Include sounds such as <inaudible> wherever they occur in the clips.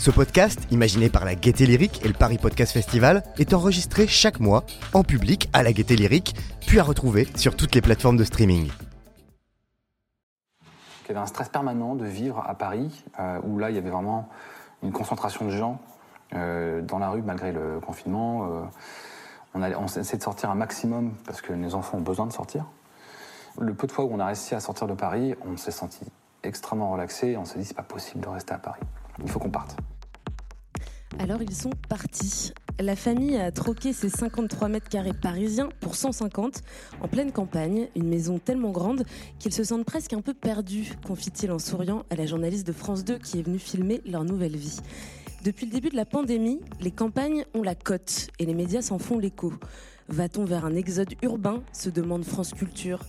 Ce podcast, imaginé par la Gaieté Lyrique et le Paris Podcast Festival, est enregistré chaque mois en public à la Gaieté Lyrique, puis à retrouver sur toutes les plateformes de streaming. Il y avait un stress permanent de vivre à Paris, euh, où là, il y avait vraiment une concentration de gens euh, dans la rue malgré le confinement. Euh, on, essaie de sortir un maximum parce que les enfants ont besoin de sortir. Le peu de fois où on a réussi à sortir de Paris, on s'est senti extrêmement relaxé on s'est dit c'est pas possible de rester à Paris. Il faut qu'on parte. Alors ils sont partis. La famille a troqué ses 53 mètres carrés parisiens pour 150 en pleine campagne, une maison tellement grande qu'ils se sentent presque un peu perdus, confie-t-il en souriant à la journaliste de France 2 qui est venue filmer leur nouvelle vie. Depuis le début de la pandémie, les campagnes ont la cote et les médias s'en font l'écho. Va-t-on vers un exode urbain se demande France Culture.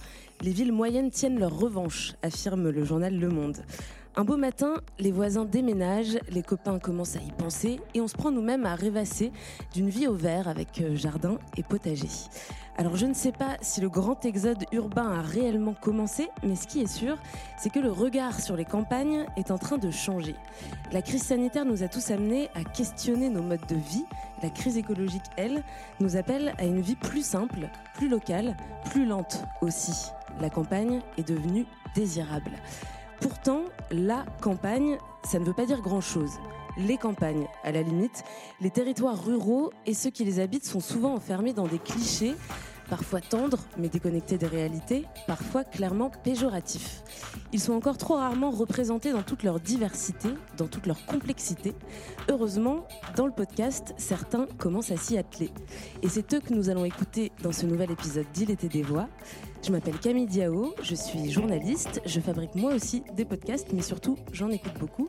Les villes moyennes tiennent leur revanche, affirme le journal Le Monde. Un beau matin, les voisins déménagent, les copains commencent à y penser et on se prend nous-mêmes à rêvasser d'une vie au vert avec euh, jardin et potager. Alors je ne sais pas si le grand exode urbain a réellement commencé, mais ce qui est sûr, c'est que le regard sur les campagnes est en train de changer. La crise sanitaire nous a tous amenés à questionner nos modes de vie. La crise écologique, elle, nous appelle à une vie plus simple, plus locale, plus lente aussi. La campagne est devenue désirable. Pourtant, la campagne, ça ne veut pas dire grand-chose. Les campagnes, à la limite, les territoires ruraux et ceux qui les habitent sont souvent enfermés dans des clichés, parfois tendres mais déconnectés des réalités, parfois clairement péjoratifs. Ils sont encore trop rarement représentés dans toute leur diversité, dans toute leur complexité. Heureusement, dans le podcast, certains commencent à s'y atteler. Et c'est eux que nous allons écouter dans ce nouvel épisode d'Il était des voix. Je m'appelle Camille Diao, je suis journaliste, je fabrique moi aussi des podcasts, mais surtout j'en écoute beaucoup.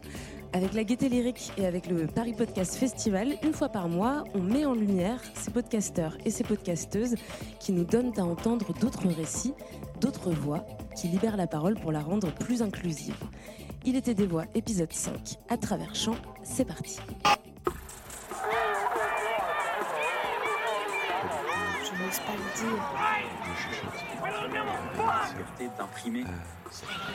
Avec la Gaieté Lyrique et avec le Paris Podcast Festival, une fois par mois, on met en lumière ces podcasteurs et ces podcasteuses qui nous donnent à entendre d'autres récits, d'autres voix, qui libèrent la parole pour la rendre plus inclusive. Il était des voix, épisode 5, à travers champs, c'est parti. Je n'ose pas le dire. d'imprimer.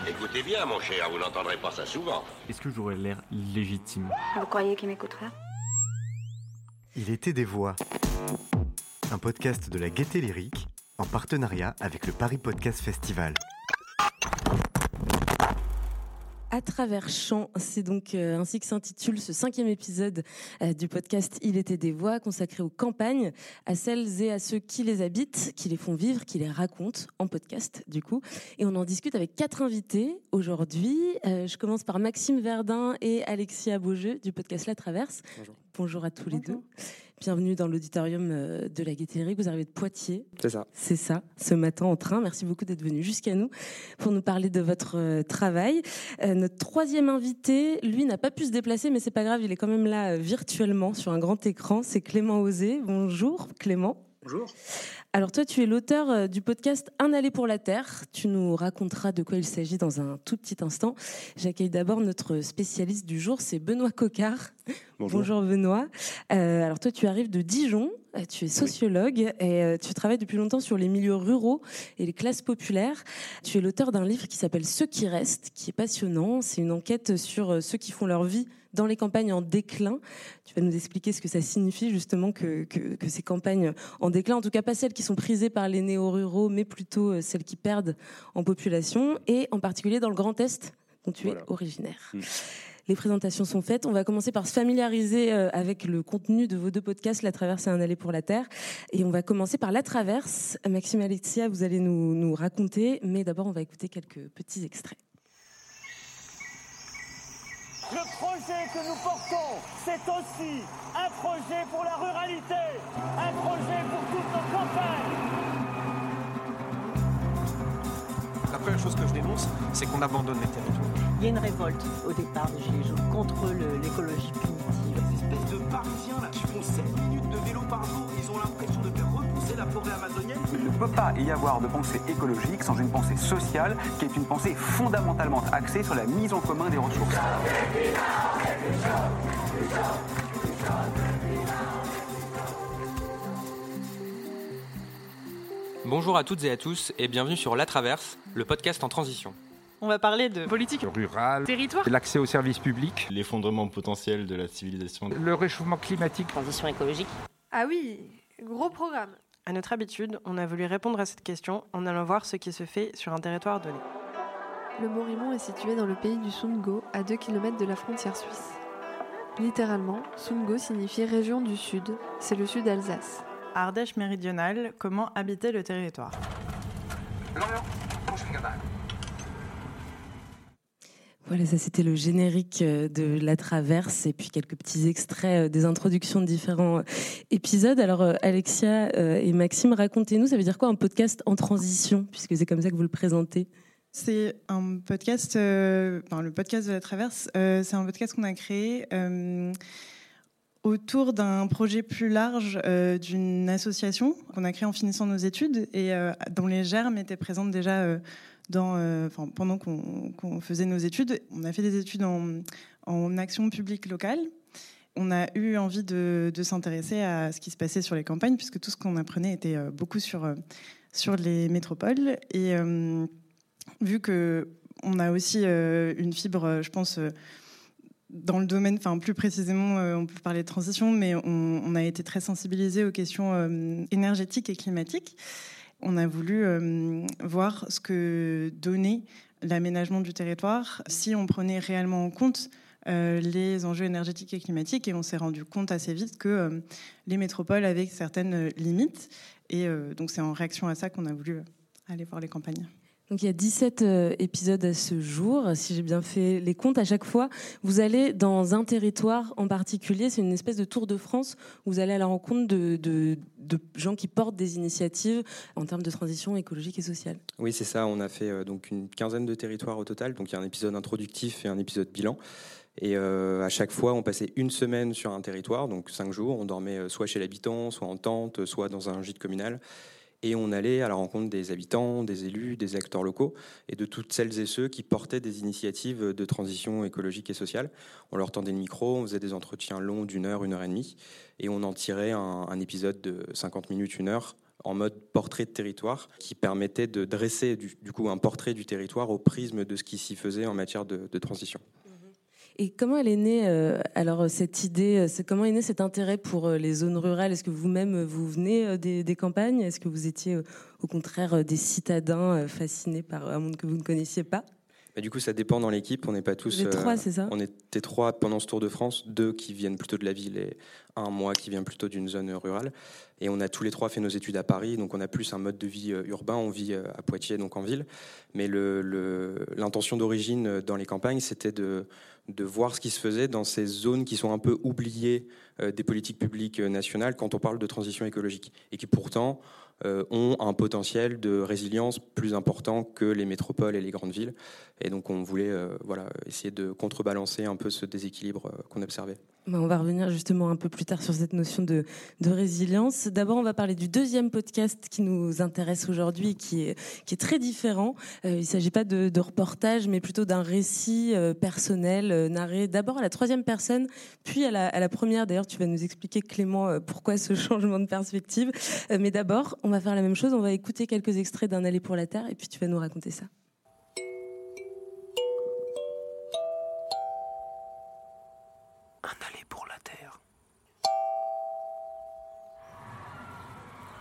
Écoutez bien, mon cher, vous n'entendrez pas ça souvent. Est-ce que j'aurais l'air légitime? Vous croyez qu'il m'écouterait Il était des voix. Un podcast de la Gaieté Lyrique en partenariat avec le Paris Podcast Festival. À travers champs, c'est donc euh, ainsi que s'intitule ce cinquième épisode euh, du podcast Il était des voix consacré aux campagnes, à celles et à ceux qui les habitent, qui les font vivre, qui les racontent en podcast du coup. Et on en discute avec quatre invités aujourd'hui. Euh, je commence par Maxime Verdun et Alexia Beaujeu du podcast La Traverse. Bonjour. Bonjour à tous les deux. Bienvenue dans l'auditorium euh, de la Gaieté Vous arrivez de Poitiers. C'est ça. C'est ça, ce matin en train. Merci beaucoup d'être venu jusqu'à nous pour nous parler de votre euh, travail. Euh, notre troisième invité, lui, n'a pas pu se déplacer, mais c'est pas grave, il est quand même là euh, virtuellement sur un grand écran. C'est Clément Osé. Bonjour Clément. Bonjour. Alors toi, tu es l'auteur euh, du podcast Un aller pour la Terre. Tu nous raconteras de quoi il s'agit dans un tout petit instant. J'accueille d'abord notre spécialiste du jour, c'est Benoît Cocard. Bonjour. Benoît. Euh, alors toi, tu arrives de Dijon. Euh, Tu es sociologue et tu travailles depuis longtemps sur les milieux ruraux et les classes populaires. Tu es l'auteur d'un livre qui s'appelle Ceux qui restent, qui est passionnant. C'est une enquête sur ceux qui font leur vie dans les campagnes en déclin. Tu vas nous expliquer ce que ça signifie justement que, que, que ces campagnes en déclin, en tout cas pas celles qui sont prisées par les néo-ruraux, mais plutôt euh, celles qui perdent en population, et en particulier dans le Grand Est, dont tu Voilà. es originaire. Mm. Les présentations sont faites. On va commencer par se familiariser euh, avec le contenu de vos deux podcasts, La Traverse et Un aller pour la Terre. Et on va commencer par La Traverse. Maxime Alexia, vous allez nous, nous raconter, mais d'abord on va écouter quelques petits extraits. Le projet que nous portons, c'est aussi un projet pour la ruralité, un projet pour toutes nos campagnes. La première chose que je dénonce, c'est qu'on abandonne les territoires. Il y a une révolte au départ des Gilets jaunes contre l'écologie punitive. Ces espèces de parisiens là qui font 7 minutes de vélo par jour, la forêt amazonienne. Il ne peut pas y avoir de pensée écologique sans une pensée sociale qui est une pensée fondamentalement axée sur la mise en commun des ressources. Bonjour à toutes et à tous et bienvenue sur La Traverse, le podcast en transition. On va parler de politique rurale, territoire, l'accès aux services publics, l'effondrement potentiel de la civilisation, le réchauffement climatique, transition écologique. Ah oui, gros programme. À notre habitude, on a voulu répondre à cette question en allant voir ce qui se fait sur un territoire donné. Le Morimont est situé dans le pays du Sungo, à 2 km de la frontière suisse. Littéralement, Sungo signifie région du sud, c'est le sud Alsace. Ardèche méridionale, comment habiter le territoire? Voilà, ça c'était le générique euh, de La Traverse et puis quelques petits extraits euh, des introductions de différents euh, épisodes. Alors Alexia et Maxime, racontez-nous, ça veut dire quoi un podcast en transition, puisque c'est comme ça que vous le présentez? C'est un podcast, enfin, le podcast de la Traverse, c'est un podcast qu'on a créé autour d'un projet plus large d'une association qu'on a créé en finissant nos études et dont les germes étaient présentes déjà euh, pendant qu'on faisait nos études. On a fait des études en, action publique locale. On a eu envie de, s'intéresser à ce qui se passait sur les campagnes, puisque tout ce qu'on apprenait était euh, beaucoup sur, euh, sur les métropoles. Et vu que on a aussi une fibre, je pense, dans le domaine, enfin plus précisément, on peut parler de transition, mais on, on a été très sensibilisé aux questions énergétiques et climatiques on a voulu euh, voir ce que donnait l'aménagement du territoire si on prenait réellement en compte euh, les enjeux énergétiques et climatiques et on s'est rendu compte assez vite que euh, les métropoles avaient certaines limites et donc c'est en réaction à ça qu'on a voulu aller voir les campagnes. Donc il y a 17 euh, épisodes à ce jour, si j'ai bien fait les comptes. À chaque fois, vous allez dans un territoire en particulier. C'est une espèce de tour de France. Où vous allez à la rencontre de, gens qui portent des initiatives en termes de transition écologique et sociale. Oui, c'est ça. On a fait euh, donc une quinzaine de territoires au total. Donc il y a un épisode introductif et un épisode bilan. Et euh, à chaque fois, on passait une semaine sur un territoire, donc cinq jours. On dormait soit chez l'habitant, soit en tente, soit dans un gîte communal et on allait à la rencontre des habitants, des élus, des acteurs locaux et de toutes celles et ceux qui portaient des initiatives de transition écologique et sociale. On leur tendait le micro, on faisait des entretiens longs d'une heure, une heure et demie, et on en tirait un, épisode de 50 minutes, une heure en mode portrait de territoire qui permettait de dresser du, coup un portrait du territoire au prisme de ce qui s'y faisait en matière de transition. Et comment elle est née euh, alors cette idée euh, Comment est né cet intérêt pour euh, les zones rurales? Est-ce que vous-même vous venez des, campagnes? Est-ce que vous étiez au contraire des citadins fascinés par un monde que vous ne connaissiez pas? Bah, du coup, ça dépend dans l'équipe. On n'est pas tous. trois, c'est ça? On était trois pendant ce Tour de France, deux qui viennent plutôt de la ville et un moi qui vient plutôt d'une zone rurale. Et on a tous les trois fait nos études à Paris, donc on a plus un mode de vie urbain. On vit à Poitiers, donc en ville. Mais l'intention d'origine dans les campagnes, c'était de de voir ce qui se faisait dans ces zones qui sont un peu oubliées euh, des politiques publiques euh, nationales quand on parle de transition écologique et qui pourtant euh, ont un potentiel de résilience plus important que les métropoles et les grandes villes. Et donc on voulait voilà, essayer de contrebalancer un peu ce déséquilibre qu'on observait. Bah, on va revenir justement un peu plus tard sur cette notion de, résilience. D'abord, on va parler du deuxième podcast qui nous intéresse aujourd'hui, qui est, qui est très différent. Euh, il ne s'agit pas de, reportage, mais plutôt d'un récit euh, personnel euh, narré d'abord à la troisième personne, puis à la, à la première. D'ailleurs, tu vas nous expliquer, Clément, pourquoi ce <laughs> changement de perspective. mais d'abord, on va faire la même chose. On va écouter quelques extraits d'un Aller pour la Terre, et puis tu vas nous raconter ça.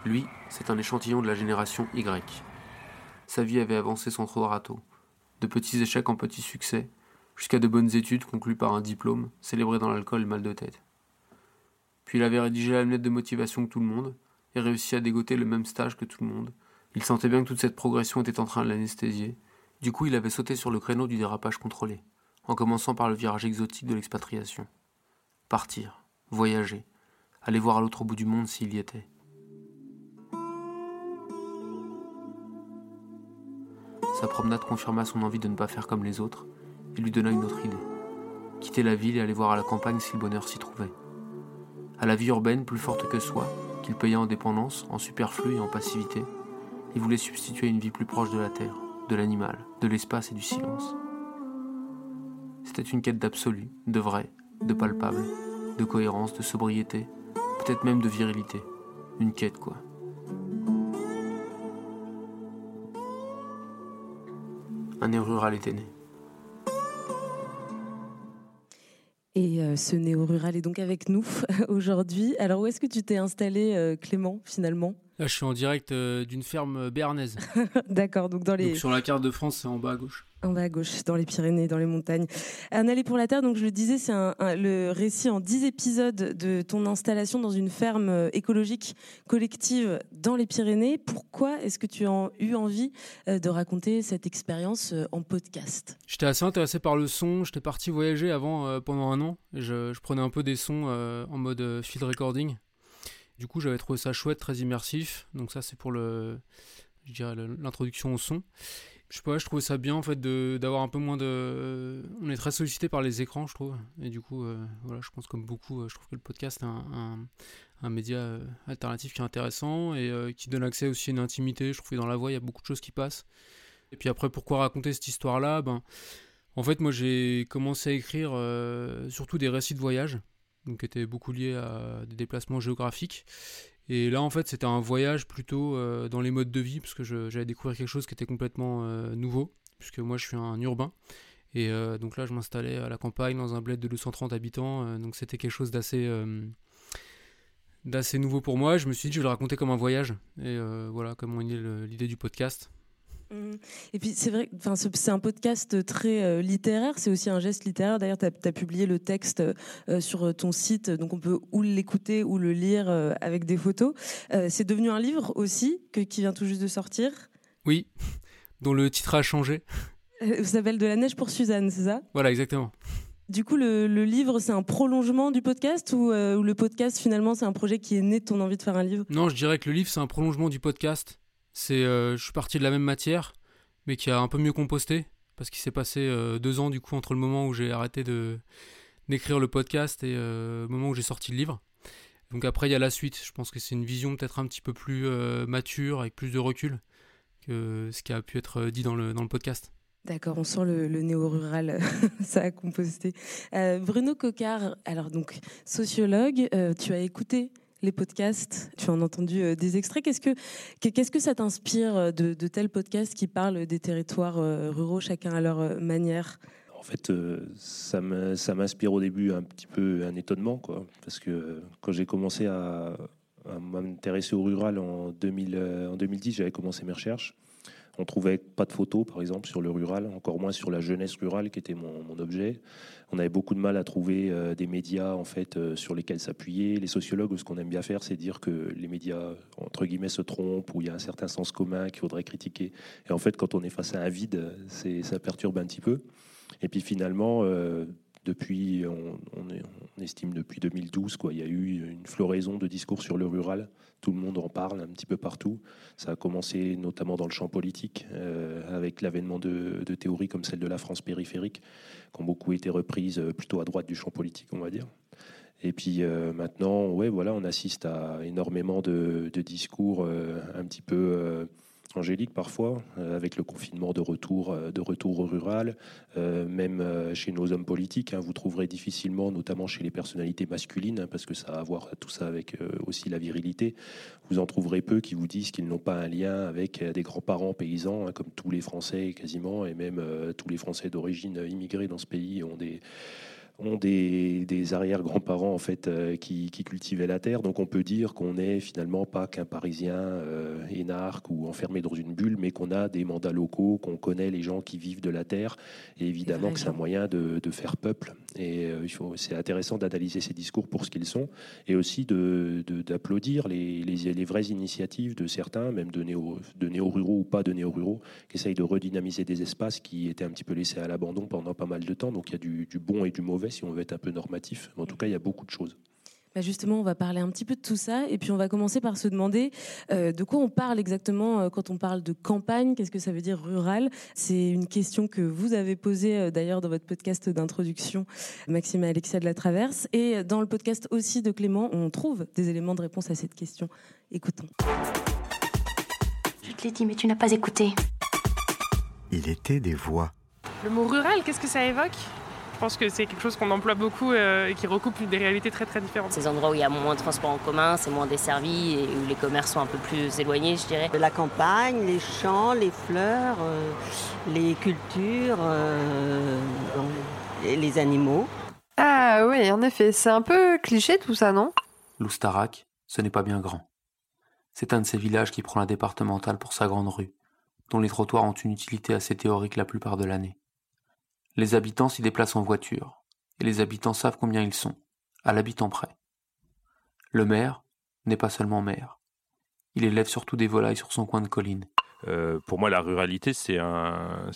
Lui, c'est un échantillon de la génération Y. Sa vie avait avancé sans trop de râteaux, de petits échecs en petits succès, jusqu'à de bonnes études conclues par un diplôme, célébré dans l'alcool mal de tête. Puis il avait rédigé la lettre de motivation que tout le monde, et réussi à dégoter le même stage que tout le monde. Il sentait bien que toute cette progression était en train de l'anesthésier. Du coup, il avait sauté sur le créneau du dérapage contrôlé, en commençant par le virage exotique de l'expatriation. Partir, voyager, aller voir à l'autre bout du monde s'il y était. Sa promenade confirma son envie de ne pas faire comme les autres et lui donna une autre idée. Quitter la ville et aller voir à la campagne si le bonheur s'y trouvait. À la vie urbaine plus forte que soi, qu'il payait en dépendance, en superflu et en passivité. Il voulait substituer une vie plus proche de la terre, de l'animal, de l'espace et du silence. C'était une quête d'absolu, de vrai, de palpable, de cohérence, de sobriété, peut-être même de virilité. Une quête, quoi. Un néo-rural était né. Et euh, ce néo-rural est donc avec nous <laughs> aujourd'hui. Alors où est-ce que tu t'es installé, euh, Clément, finalement? Là, je suis en direct euh, d'une ferme béarnaise. <laughs> D'accord, donc dans les... Donc sur la carte de France, c'est en bas à gauche. En bas à gauche, dans les Pyrénées, dans les montagnes. Un aller pour la terre, donc je le disais, c'est un, un, le récit en 10 épisodes de ton installation dans une ferme euh, écologique collective dans les Pyrénées. Pourquoi est-ce que tu as eu envie euh, de raconter cette expérience en podcast? J'étais assez intéressé par le son. J'étais parti voyager avant euh, pendant un an. Je, prenais un peu des sons en mode field recording. Du coup, j'avais trouvé ça chouette, très immersif. Donc ça, c'est pour le, je dirais l'introduction au son. Je sais pas, je trouvais ça bien en fait d'avoir un peu moins de. On est très sollicité par les écrans, je trouve. Et du coup, euh, voilà, je pense comme beaucoup, euh, je trouve que le podcast est un, un, média euh, alternatif qui est intéressant et qui donne accès aussi à une intimité. Je trouve que dans la voix, il y a beaucoup de choses qui passent. Et puis après, pourquoi raconter cette histoire-là? Ben, En fait, moi, j'ai commencé à écrire surtout des récits de voyage donc qui était beaucoup lié à des déplacements géographiques. Et là, en fait, c'était un voyage plutôt euh, dans les modes de vie, parce que j'allais découvrir quelque chose qui était complètement euh, nouveau, puisque moi, je suis un urbain. Et euh, donc là, je m'installais à la campagne, dans un bled de 230 habitants, donc c'était quelque chose d'assez nouveau pour moi. Je me suis dit, je vais le raconter comme un voyage. Et voilà comment est l'idée du podcast. Mmh. Et puis c'est vrai, enfin c'est un podcast très euh, littéraire, c'est aussi un geste littéraire. D'ailleurs, tu as, as, publié le texte euh, sur ton site, donc on peut ou l'écouter ou le lire euh, avec des photos. c'est devenu un livre aussi que, qui vient tout juste de sortir. Oui, dont le titre a changé. Ça s'appelle De la neige pour Suzanne, c'est ça? Voilà, exactement. Du coup, le, le livre, c'est un prolongement du podcast ou, ou le podcast, finalement, c'est un projet qui est né de ton envie de faire un livre? Non, je dirais que le livre, c'est un prolongement du podcast. C'est, euh, je suis parti de la même matière, mais qui a un peu mieux composté, parce qu'il s'est passé euh, deux ans du coup entre le moment où j'ai arrêté de d'écrire le podcast et euh, le moment où j'ai sorti le livre. Donc après il y a la suite. Je pense que c'est une vision peut-être un petit peu plus mature, avec plus de recul que ce qui a pu être dit dans le dans le podcast. D'accord, on sent le, le néo-rural, <laughs> ça a composté. Bruno Cocard, alors donc sociologue, tu as écouté les podcasts, tu as entendu euh, des extraits. Qu'est-ce que, qu'est-ce que ça t'inspire de, de tels podcasts qui parlent des territoires euh, ruraux, chacun à leur euh, manière? En fait, ça m'inspire au début un petit peu un étonnement, quoi, parce que quand j'ai commencé à, à m'intéresser au rural en, 2000, en 2010, j'avais commencé mes recherches. On trouvait pas de photos, par exemple, sur le rural, encore moins sur la jeunesse rurale, qui était mon, objet. On avait beaucoup de mal à trouver euh, des médias, en fait, euh, sur lesquels s'appuyer. Les sociologues, ce qu'on aime bien faire, c'est dire que les médias, entre guillemets, se trompent, ou il y a un certain sens commun qu'il faudrait critiquer. Et en fait, quand on est face à un vide, ça perturbe un petit peu. Et puis finalement, euh, depuis, on, on, est, on, estime depuis 2012, quoi, il y a eu une floraison de discours sur le rural. Tout le monde en parle un petit peu partout. Ça a commencé notamment dans le champ politique, euh, avec l'avènement de, théories comme celle de la France périphérique, qui ont beaucoup été reprises plutôt à droite du champ politique, on va dire. Et puis euh, maintenant, ouais, voilà, on assiste à énormément de, discours euh, un petit peu euh, angélique parfois, euh, avec le confinement de retour, euh, de retour au rural, euh, même chez nos hommes politiques. Hein, vous trouverez difficilement, notamment chez les personnalités masculines, hein, parce que ça a à voir tout ça avec aussi la virilité. Vous en trouverez peu qui vous disent qu'ils n'ont pas un lien avec des grands-parents paysans, hein, comme tous les Français quasiment, et même tous les Français d'origine immigrée dans ce pays ont des ont des, des arrière-grands-parents en fait euh, qui, qui, cultivaient la terre. Donc on peut dire qu'on n'est finalement pas qu'un Parisien euh, énarque ou enfermé dans une bulle, mais qu'on a des mandats locaux, qu'on connaît les gens qui vivent de la terre, et évidemment que c'est un moyen de, de, faire peuple. Et euh, c'est intéressant d'analyser ces discours pour ce qu'ils sont, et aussi d'applaudir de, les, les, les, vraies initiatives de certains, même de néo-ruraux de néo ou pas de néo-ruraux, qui essayent de redynamiser des espaces qui étaient un petit peu laissés à l'abandon pendant pas mal de temps. Donc il y a du, du bon et du mauvais si on veut être un peu normatif. Mais en tout cas, il y a beaucoup de choses. Bah, justement, on va parler un petit peu de tout ça et puis on va commencer par se demander euh, de quoi on parle exactement euh, quand on parle de campagne, qu'est-ce que ça veut dire rural? C'est une question que vous avez posée euh, d'ailleurs dans votre podcast d'introduction, Maxime et Alexia de la Traverse. Et dans le podcast aussi de Clément, on trouve des éléments de réponse à cette question. Écoutons. Je te l'ai dit, mais tu n'as pas écouté. Il était des voix. Le mot rural, qu'est-ce que ça évoque? Je pense que c'est quelque chose qu'on emploie beaucoup euh, et qui recoupe des réalités très très différentes. Ces endroits où il y a moins de transports en commun, c'est moins desservi et où les commerces sont un peu plus éloignés, je dirais. La campagne, les champs, les fleurs, euh, les cultures, euh, et les animaux. Ah oui, en effet, c'est un peu cliché tout ça, non? L'Oustarac, ce n'est pas bien grand. C'est un de ces villages qui prend la départementale pour sa grande rue, dont les trottoirs ont une utilité assez théorique la plupart de l'année. Les habitants s'y déplacent en voiture, et les habitants savent combien ils sont, à l'habitant près. Le maire n'est pas seulement maire. Il élève surtout des volailles sur son coin de colline. Euh, pour moi, la ruralité, c'est un,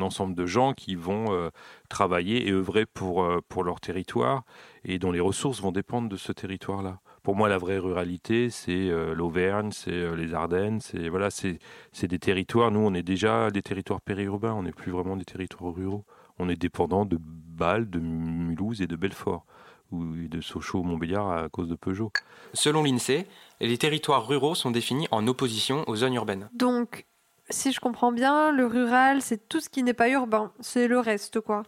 ensemble de gens qui vont euh, travailler et œuvrer pour, euh, pour leur territoire et dont les ressources vont dépendre de ce territoire-là. Pour moi, la vraie ruralité, c'est l'Auvergne, c'est les Ardennes, c'est voilà, c'est, c'est des territoires. Nous, on est déjà des territoires périurbains, on n'est plus vraiment des territoires ruraux. On est dépendant de Bâle, de Mulhouse et de Belfort ou de Sochaux-Montbéliard à cause de Peugeot. Selon l'INSEE, les territoires ruraux sont définis en opposition aux zones urbaines. Donc, si je comprends bien, le rural, c'est tout ce qui n'est pas urbain, c'est le reste, quoi.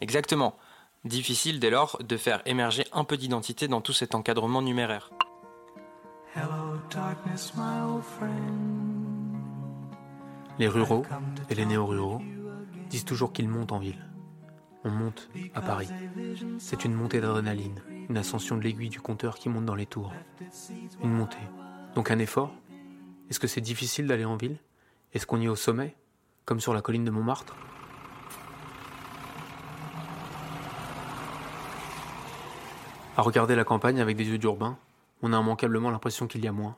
Exactement. Difficile dès lors de faire émerger un peu d'identité dans tout cet encadrement numéraire. Les ruraux et les néo-ruraux disent toujours qu'ils montent en ville. On monte à Paris. C'est une montée d'adrénaline, une ascension de l'aiguille du compteur qui monte dans les tours. Une montée. Donc un effort Est-ce que c'est difficile d'aller en ville? Est-ce qu'on y est au sommet? Comme sur la colline de Montmartre? À regarder la campagne avec des yeux d'urbain, on a immanquablement l'impression qu'il y a moins.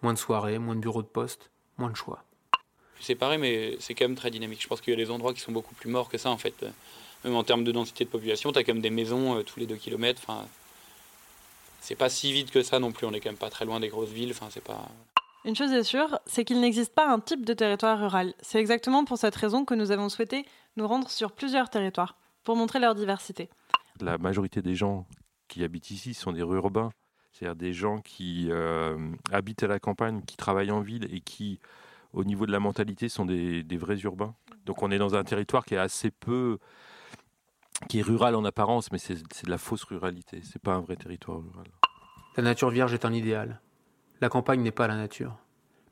Moins de soirées, moins de bureaux de poste, moins de choix. C'est pareil, mais c'est quand même très dynamique. Je pense qu'il y a des endroits qui sont beaucoup plus morts que ça, en fait. Même en termes de densité de population, tu as quand même des maisons euh, tous les deux kilomètres. Enfin, c'est pas si vide que ça non plus. On est quand même pas très loin des grosses villes. Enfin, c'est pas. Une chose est sûre, c'est qu'il n'existe pas un type de territoire rural. C'est exactement pour cette raison que nous avons souhaité nous rendre sur plusieurs territoires, pour montrer leur diversité. La majorité des gens qui habitent ici sont des urbains, c'est-à-dire des gens qui euh, habitent à la campagne, qui travaillent en ville et qui, au niveau de la mentalité, sont des, vrais urbains. Donc on est dans un territoire qui est assez peu qui est rural en apparence, mais c'est de la fausse ruralité. C'est pas un vrai territoire rural. La nature vierge est un idéal. La campagne n'est pas la nature.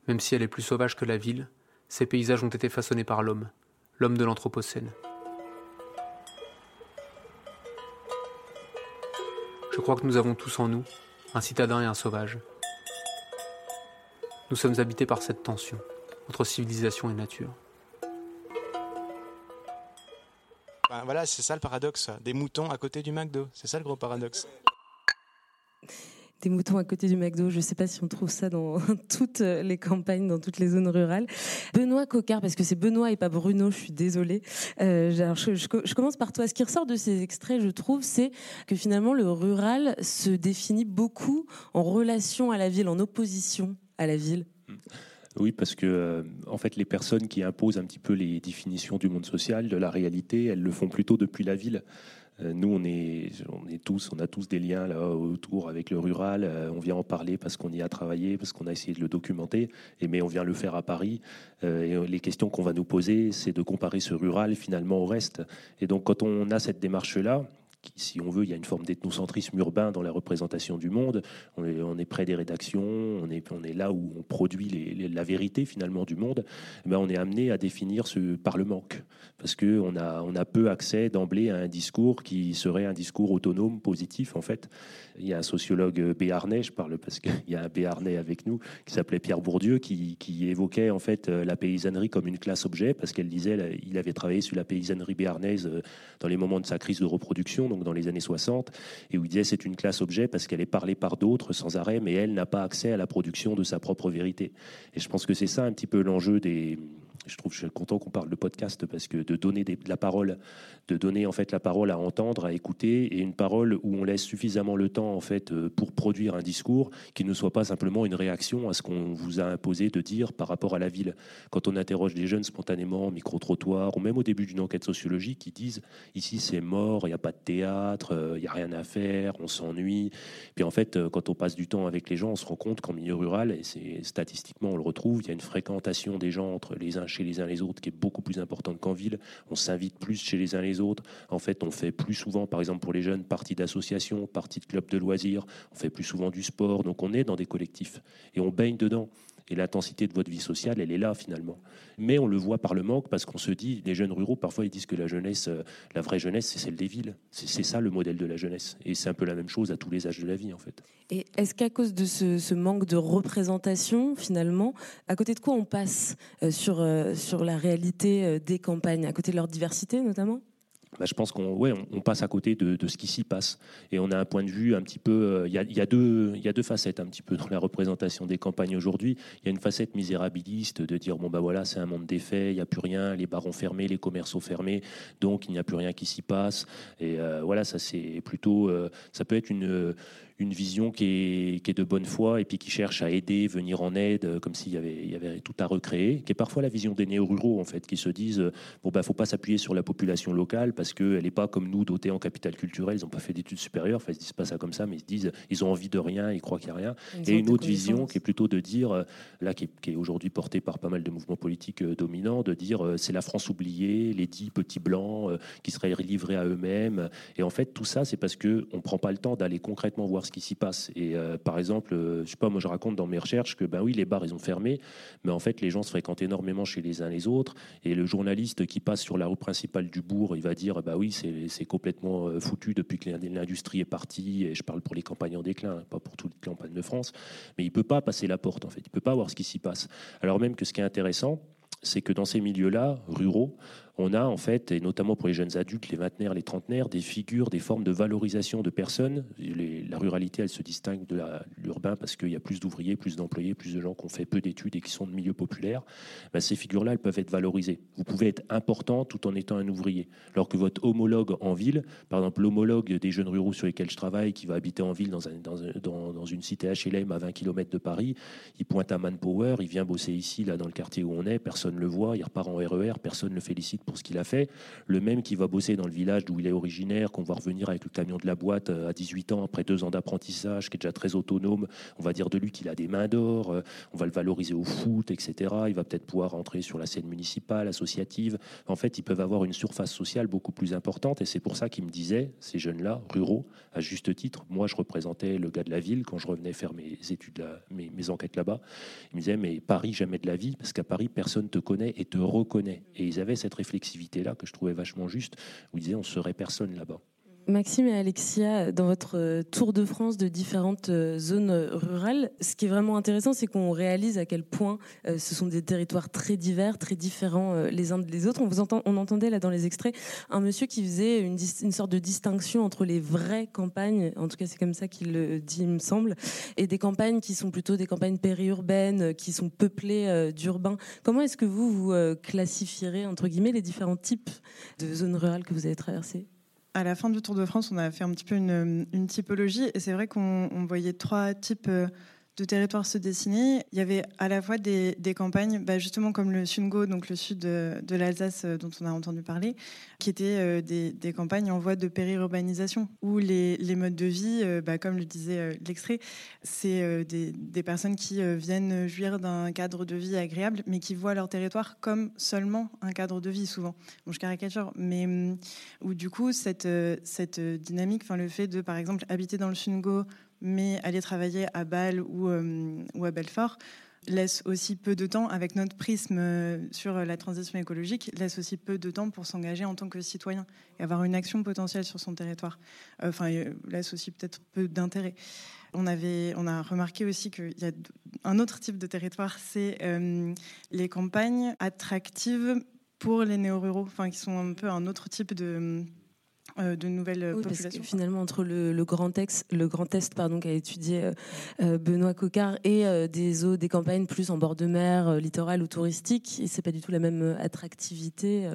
Même si elle est plus sauvage que la ville, ces paysages ont été façonnés par l'homme, l'homme de l'Anthropocène. Je crois que nous avons tous en nous un citadin et un sauvage. Nous sommes habités par cette tension entre civilisation et nature. voilà, c'est ça le paradoxe. Des moutons à côté du McDo. C'est ça le gros paradoxe. Des moutons à côté du McDo, je ne sais pas si on trouve ça dans <laughs> toutes les campagnes, dans toutes les zones rurales. Benoît Cocard, parce que c'est Benoît et pas Bruno, je suis désolée. Euh, je, je, commence par toi. Ce qui ressort de ces extraits, je trouve, c'est que finalement le rural se définit beaucoup en relation à la ville, en opposition à la ville. Hmm. Oui, parce que euh, en fait, les personnes qui imposent un petit peu les définitions du monde social, de la réalité, elles le font plutôt depuis la ville. Euh, nous, on est, tous, on a tous des liens là autour avec le rural. Euh, on vient en parler parce qu'on y a travaillé, parce qu'on a essayé de le documenter. Et mais on vient le faire à Paris. et les questions qu'on va nous poser, c'est de comparer ce rural finalement au reste. Et donc, quand on a cette démarche là, si on veut, il y a une forme d'ethnocentrisme urbain dans la représentation du monde. On est, près des rédactions, on est, là où on produit la vérité finalement du monde. Eh ben, on est amené à définir ce par le manque, parce a, on a peu accès d'emblée à un discours qui serait un discours autonome, positif en fait. Il y a un sociologue béarnais, je parle parce qu'il <laughs> y a un béarnais avec nous, qui s'appelait Pierre Bourdieu, qui, évoquait en fait la paysannerie comme une classe objet, parce qu'elle disait, il avait travaillé sur la paysannerie béarnaise euh, dans les moments de sa crise de reproduction dans les années 60, et où il disait c'est une classe objet parce qu'elle est parlée par d'autres sans arrêt, mais elle n'a pas accès à la production de sa propre vérité. Et je pense que c'est ça un petit peu l'enjeu des, je trouve je suis content qu'on parle de podcast parce que de donner la parole, de donner en fait la parole à entendre, à écouter, et une parole où on laisse suffisamment le temps en fait euh, pour produire un discours qui ne soit pas simplement une réaction à ce qu'on vous a imposé de dire par rapport à la ville. Quand on interroge des jeunes spontanément, micro trottoir, ou même au début d'une enquête sociologique, qui disent ici c'est mort, il n'y a pas de théâtre, euh, il n'y a rien à faire, on s'ennuie. Puis en fait, euh, quand on passe du temps avec les gens, on se rend compte qu'en milieu rural, et c'est statistiquement on le retrouve, il y a une fréquentation des gens entre les uns chez les uns les autres qui est beaucoup plus importante qu'en ville. On s'invite plus chez les uns les autres. En fait, on fait plus souvent, par exemple pour les jeunes, partie d'associations, partie de clubs de loisirs. On fait plus souvent du sport. Donc on est dans des collectifs et on baigne dedans. Et l'intensité de votre vie sociale, elle est là finalement. Mais on le voit par le manque parce qu'on se dit, les jeunes ruraux, parfois ils disent que la jeunesse, euh, la vraie jeunesse, c'est celle des villes. C'est ça le modèle de la jeunesse. Et c'est un peu la même chose à tous les âges de la vie en fait. Et est-ce qu'à cause de ce, manque de représentation, finalement, à côté de quoi on passe euh, sur, euh, sur la réalité des campagnes, à côté de leur diversité notamment? Bah, je pense qu'on ouais, on, passe à côté de, de ce qui s'y passe. Et on a un point de vue un petit peu. Euh, il y, a, y, a deux, y a deux facettes un petit peu dans la représentation des campagnes aujourd'hui. Il y a une facette misérabiliste de dire bon, bah voilà, c'est un monde défait, il n'y a plus rien, les barons fermés, les commerces fermés, donc il n'y a plus rien qui s'y passe. Et euh, voilà, ça c'est plutôt. Euh, ça peut être une une vision qui est, qui est, de bonne foi et puis qui cherche à aider, venir en aide, euh, comme s'il y avait, il y avait tout à recréer, qui est parfois la vision des néo-ruraux, en fait, qui se disent euh, bon, ben, faut pas s'appuyer sur la population locale parce qu'elle n'est pas comme nous dotée en capital culturel, ils n'ont pas fait d'études supérieures, enfin, ils se disent pas ça comme ça, mais ils se disent ils ont envie de rien, ils croient qu'il n'y a rien. et une autre vision qui est plutôt de dire, euh, là, qui est, qui est aujourd'hui portée par pas mal de mouvements politiques dominants, de dire c'est la France oubliée, les dix petits blancs qui seraient livrés à eux-mêmes. Et en fait, tout ça, c'est parce qu'on ne prend pas le temps d'aller concrètement voir ce qui s'y passe. Et euh, par exemple, euh, je sais pas, moi je raconte dans mes recherches que ben oui, les bars ils ont fermé, mais en fait les gens se fréquentent énormément chez les uns les autres. Et le journaliste qui passe sur la rue principale du bourg, il va dire bah oui, c'est complètement euh, foutu depuis que l'industrie est partie. Et je parle pour les campagnes en déclin, pas pour toutes les campagnes de France. Mais il peut pas passer la porte en fait. Il peut pas voir ce qui s'y passe. Alors même que ce qui est intéressant, c'est que dans ces milieux-là, ruraux, on a en fait, et notamment pour les jeunes adultes, les vingtenaires, les trentenaires, des figures, des formes de valorisation de personnes. la ruralité, elle se distingue de l'urbain parce qu'il y a plus d'ouvriers, plus d'employés, plus de gens qui ont fait peu d'études et qui sont de milieux populaires. Ben, ces figures-là, elles peuvent être valorisées. Vous pouvez être important tout en étant un ouvrier. Alors que votre homologue en ville, par exemple l'homologue des jeunes ruraux sur lesquels je travaille, qui va habiter en ville dans, dans, une cité HLM à 20 km de Paris, il pointe à Manpower, il vient bosser ici, là, dans le quartier où on est, personne ne le voit, il repart en RER, e personne ne le félicite pour ce qu'il a fait. Le même qui va bosser dans le village d'où il est originaire, qu'on va revenir avec le camion de la boîte euh, à 18 ans, après deux ans d'apprentissage, qui est déjà très autonome. On va dire de lui qu'il a des mains d'or, euh, on va le valoriser au foot, etc. Il va peut-être pouvoir entrer sur la scène municipale, associative. En fait, ils peuvent avoir une surface sociale beaucoup plus importante et c'est pour ça qu'ils me disaient, ces jeunes-là, ruraux, à juste titre, moi je représentais le gars de la ville quand je revenais faire mes études, là, mes, enquêtes là-bas. Ils me disaient, mais Paris, jamais de la vie, parce qu'à Paris, personne te connaît et te reconnaît. Et ils avaient cette réflexivité-là que je trouvais vachement juste, où ils disaient, on serait personne là-bas. Maxime et Alexia, dans votre euh, tour de France de différentes euh, zones euh, rurales, ce qui est vraiment intéressant, c'est qu'on réalise à quel point ce sont des territoires très divers, très différents les uns des autres. On, vous entendait là dans les extraits un monsieur qui faisait une, une sorte de distinction entre les vraies campagnes, en tout cas c'est comme ça qu'il le dit, il me semble, et des campagnes qui sont plutôt des campagnes périurbaines, qui sont peuplées d'urbains. Comment est-ce que vous, vous classifierez, entre guillemets, les différents types de zones rurales que vous avez traversées? À la fin du Tour de France, on a fait un petit peu une, une typologie. Et c'est vrai qu'on voyait trois types euh, de territoires se dessiner. Il y avait à la fois des, campagnes, bah, justement comme le Sungo, donc le sud de, l'Alsace euh, dont on a entendu parler, qui étaient euh, des, campagnes en voie de périurbanisation, où les, modes de vie, euh, bah, comme le disait l'extrait, c'est des, personnes qui viennent jouir d'un cadre de vie agréable, mais qui voient leur territoire comme seulement un cadre de vie, souvent. Bon, je caricature, mais hum, où du coup, cette, dynamique, enfin le fait de, par exemple, habiter dans le Sungo, mais aller travailler à Bâle ou, euh, ou à Belfort laisse aussi peu de temps, avec notre prisme euh, sur la transition écologique, laisse aussi peu de temps pour s'engager en tant que citoyen et avoir une action potentielle sur son territoire. Euh, enfin, laisse aussi peut-être peu d'intérêt. On, avait, on a remarqué aussi qu'il y a un autre type de territoire, c'est les campagnes attractives pour les néo-ruraux, enfin, qui sont un peu un autre type de de nouvelles oui, populations. Parce que finalement, entre le, le Grand Est, le Grand Est pardon, qu'a étudié Benoît Cocard et des eaux, des campagnes plus en bord de mer, littoral ou touristique, c'est pas du tout la même attractivité.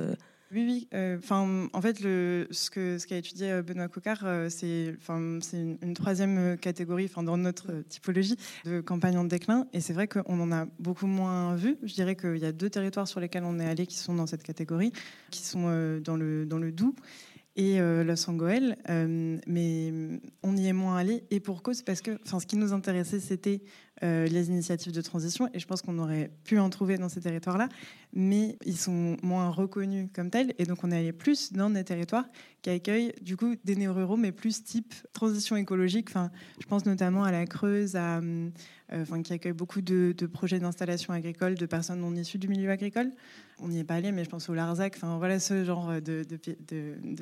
Oui, oui. Enfin, en fait, le, ce qu'a étudié Benoît Cocard, c'est une, une, troisième catégorie, enfin dans notre typologie de campagne en déclin. Et c'est vrai qu'on en a beaucoup moins vu. Je dirais qu'il y a deux territoires sur lesquels on est allé qui sont dans cette catégorie, qui sont dans le dans le Doubs et euh, Los Angeles, euh, mais on y est moins allé. Et pour cause parce que, ce qui nous intéressait, c'était euh, les initiatives de transition et je pense qu'on aurait pu en trouver dans ces territoires-là, mais ils sont moins reconnus comme tels et donc on est allé plus dans des territoires qui accueillent du coup des néo-ruraux, mais plus type transition écologique. Enfin, je pense notamment à la Creuse, enfin, qui accueille beaucoup de, projets d'installation agricole de personnes non issues du milieu agricole on n'y est pas allé, mais je pense au Larzac. Enfin, voilà ce genre de,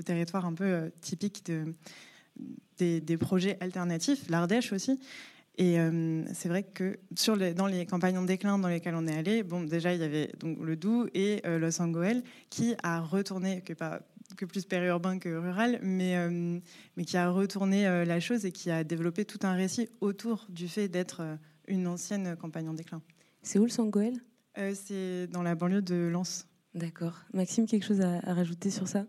territoire un peu euh, typique de, des, projets alternatifs. L'Ardèche aussi. Et euh, c'est vrai que sur les, dans les campagnes en déclin dans lesquelles on est allé, bon, déjà il y avait donc le Doubs et euh, Los Angeles qui a retourné, que pas que plus périurbain que rural, mais, mais qui a retourné la chose et qui a développé tout un récit autour du fait d'être une ancienne campagne en déclin. C'est où le Sangoël euh, c'est dans la banlieue de Lens. D'accord. Maxime, quelque chose à, rajouter sur ça?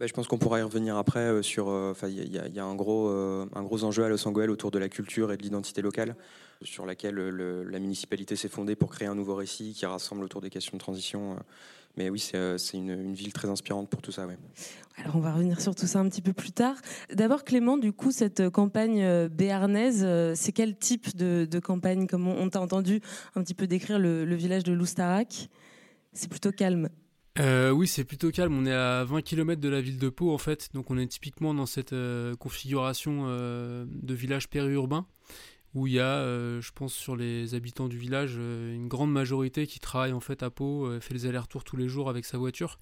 Je pense qu'on pourra y revenir après euh, sur. Euh, il y, a un gros, un gros enjeu à Los Angeles autour de la culture et de l'identité locale, sur laquelle la municipalité s'est fondée pour créer un nouveau récit qui rassemble autour des questions de transition. Mais oui, c'est une, ville très inspirante pour tout ça. Ouais. Alors on va revenir sur tout ça un petit peu plus tard. D'abord Clément, du coup, cette campagne euh, béarnaise, euh, c'est quel type de, campagne? Comme on, t'a entendu un petit peu décrire le, village de Loustarac, c'est plutôt calme. Euh, oui, c'est plutôt calme. On est à 20 km de la ville de Pau, en fait. Donc, on est typiquement dans cette configuration de village périurbain où il y a, euh, je pense, sur les habitants du village, euh, une grande majorité qui travaille en fait à Pau, euh, fait les allers-retours tous les jours avec sa voiture.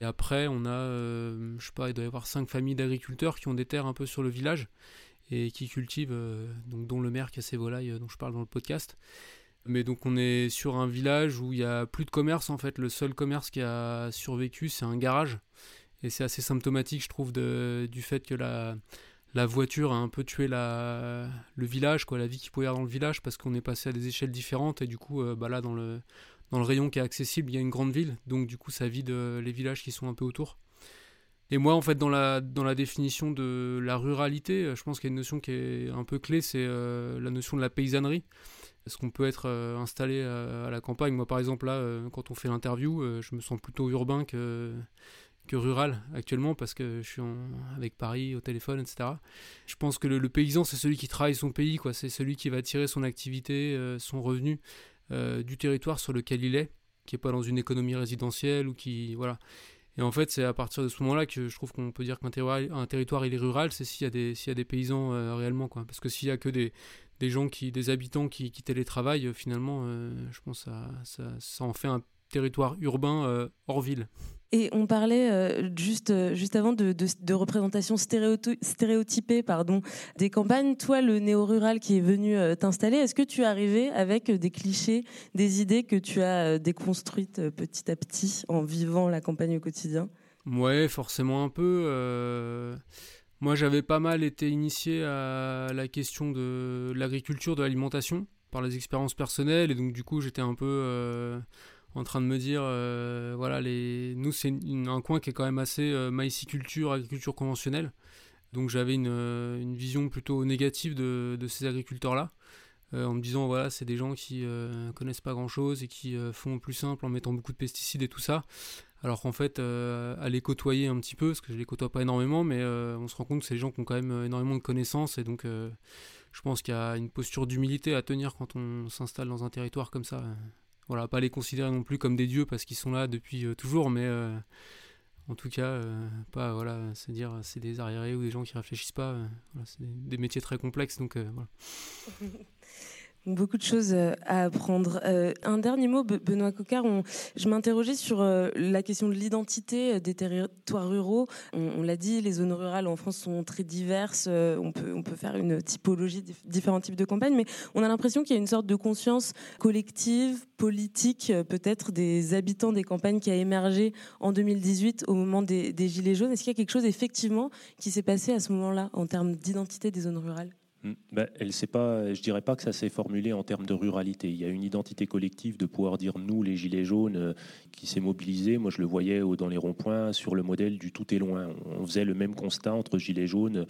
Et après, on a, je sais pas, il doit y avoir cinq familles d'agriculteurs qui ont des terres un peu sur le village et qui cultivent, donc dont le maire qui a ses volailles dont je parle dans le podcast. Mais donc on est sur un village où il y a plus de commerce en fait. Le seul commerce qui a survécu, c'est un garage. Et c'est assez symptomatique, je trouve, du fait que la, la voiture a un peu tué la, le village, quoi, la vie qu'il pouvait y avoir dans le village, parce qu'on est passé à des échelles différentes, et du coup, euh, bah là, dans le, dans le rayon qui est accessible, il y a une grande ville, donc du coup, ça vide euh, les villages qui sont un peu autour. Et moi, en fait, dans la, dans la définition de la ruralité, euh, je pense qu'il y a une notion qui est un peu clé, c'est la notion de la paysannerie. Est-ce qu'on peut être installé à, la campagne? Moi, par exemple, là, quand on fait l'interview, je me sens plutôt urbain que, rural actuellement parce que je suis avec Paris au téléphone, etc. Je pense que le, paysan, c'est celui qui travaille son pays, quoi. C'est celui qui va tirer son activité, euh, son revenu euh, du territoire sur lequel il est, qui est pas dans une économie résidentielle ou qui, voilà. Et en fait, c'est à partir de ce moment-là que je trouve qu'on peut dire qu'un territoire, un territoire il est rural, c'est s'il y a des, y a des paysans euh, réellement, quoi. Parce que s'il y a que des, des gens qui, des habitants qui, qui télétravaillent, finalement, je pense que ça, ça, ça en fait un territoire urbain hors ville. Et on parlait euh, juste, euh, juste avant de, de, représentation stéréotypée pardon, des campagnes. Toi, le néo-rural qui est venu euh, t'installer, est-ce que tu es arrivé avec des clichés, des idées que tu as déconstruites petit à petit en vivant la campagne au quotidien? Ouais, forcément un peu. Moi, j'avais pas mal été initié à la question de l'agriculture, de l'alimentation, par les expériences personnelles, et donc du coup, j'étais un peu en train de me dire, euh, voilà, les... nous c'est un coin qui est quand même assez euh, maïsiculture, agriculture conventionnelle. Donc j'avais une, euh, vision plutôt négative de, de ces agriculteurs-là, en me disant, voilà, c'est des gens qui connaissent pas grand-chose et qui font plus simple en mettant beaucoup de pesticides et tout ça. Alors qu'en fait, à les côtoyer un petit peu, parce que je les côtoie pas énormément, mais on se rend compte que c'est des gens qui ont quand même énormément de connaissances et donc je pense qu'il y a une posture d'humilité à tenir quand on s'installe dans un territoire comme ça. Voilà, pas les considérer non plus comme des dieux parce qu'ils sont là depuis euh, toujours, mais euh, en tout cas, euh, pas voilà, c'est dire c'est des arriérés ou des gens qui réfléchissent pas. c'est des, métiers très complexes, donc voilà. <laughs> Beaucoup de choses euh, à apprendre. Euh, un dernier mot, Benoît Cocard. je m'interrogeais sur euh, la question de l'identité des territoires ruraux. On, l'a dit, les zones rurales en France sont très diverses. on, peut, on peut faire une typologie, différents types de campagnes, mais on a l'impression qu'il y a une sorte de conscience collective, politique, peut-être des habitants des campagnes qui a émergé en 2018 au moment des, des Gilets jaunes. Est-ce qu'il y a quelque chose effectivement qui s'est passé à ce moment-là en termes d'identité des zones rurales? Ben, elle sait pas, je dirais pas que ça s'est formulé en termes de ruralité. Il y a une identité collective de pouvoir dire nous, les gilets jaunes, euh, qui s'est mobilisé. Moi, je le voyais dans les ronds-points sur le modèle du tout est loin. On faisait le même constat entre gilets jaunes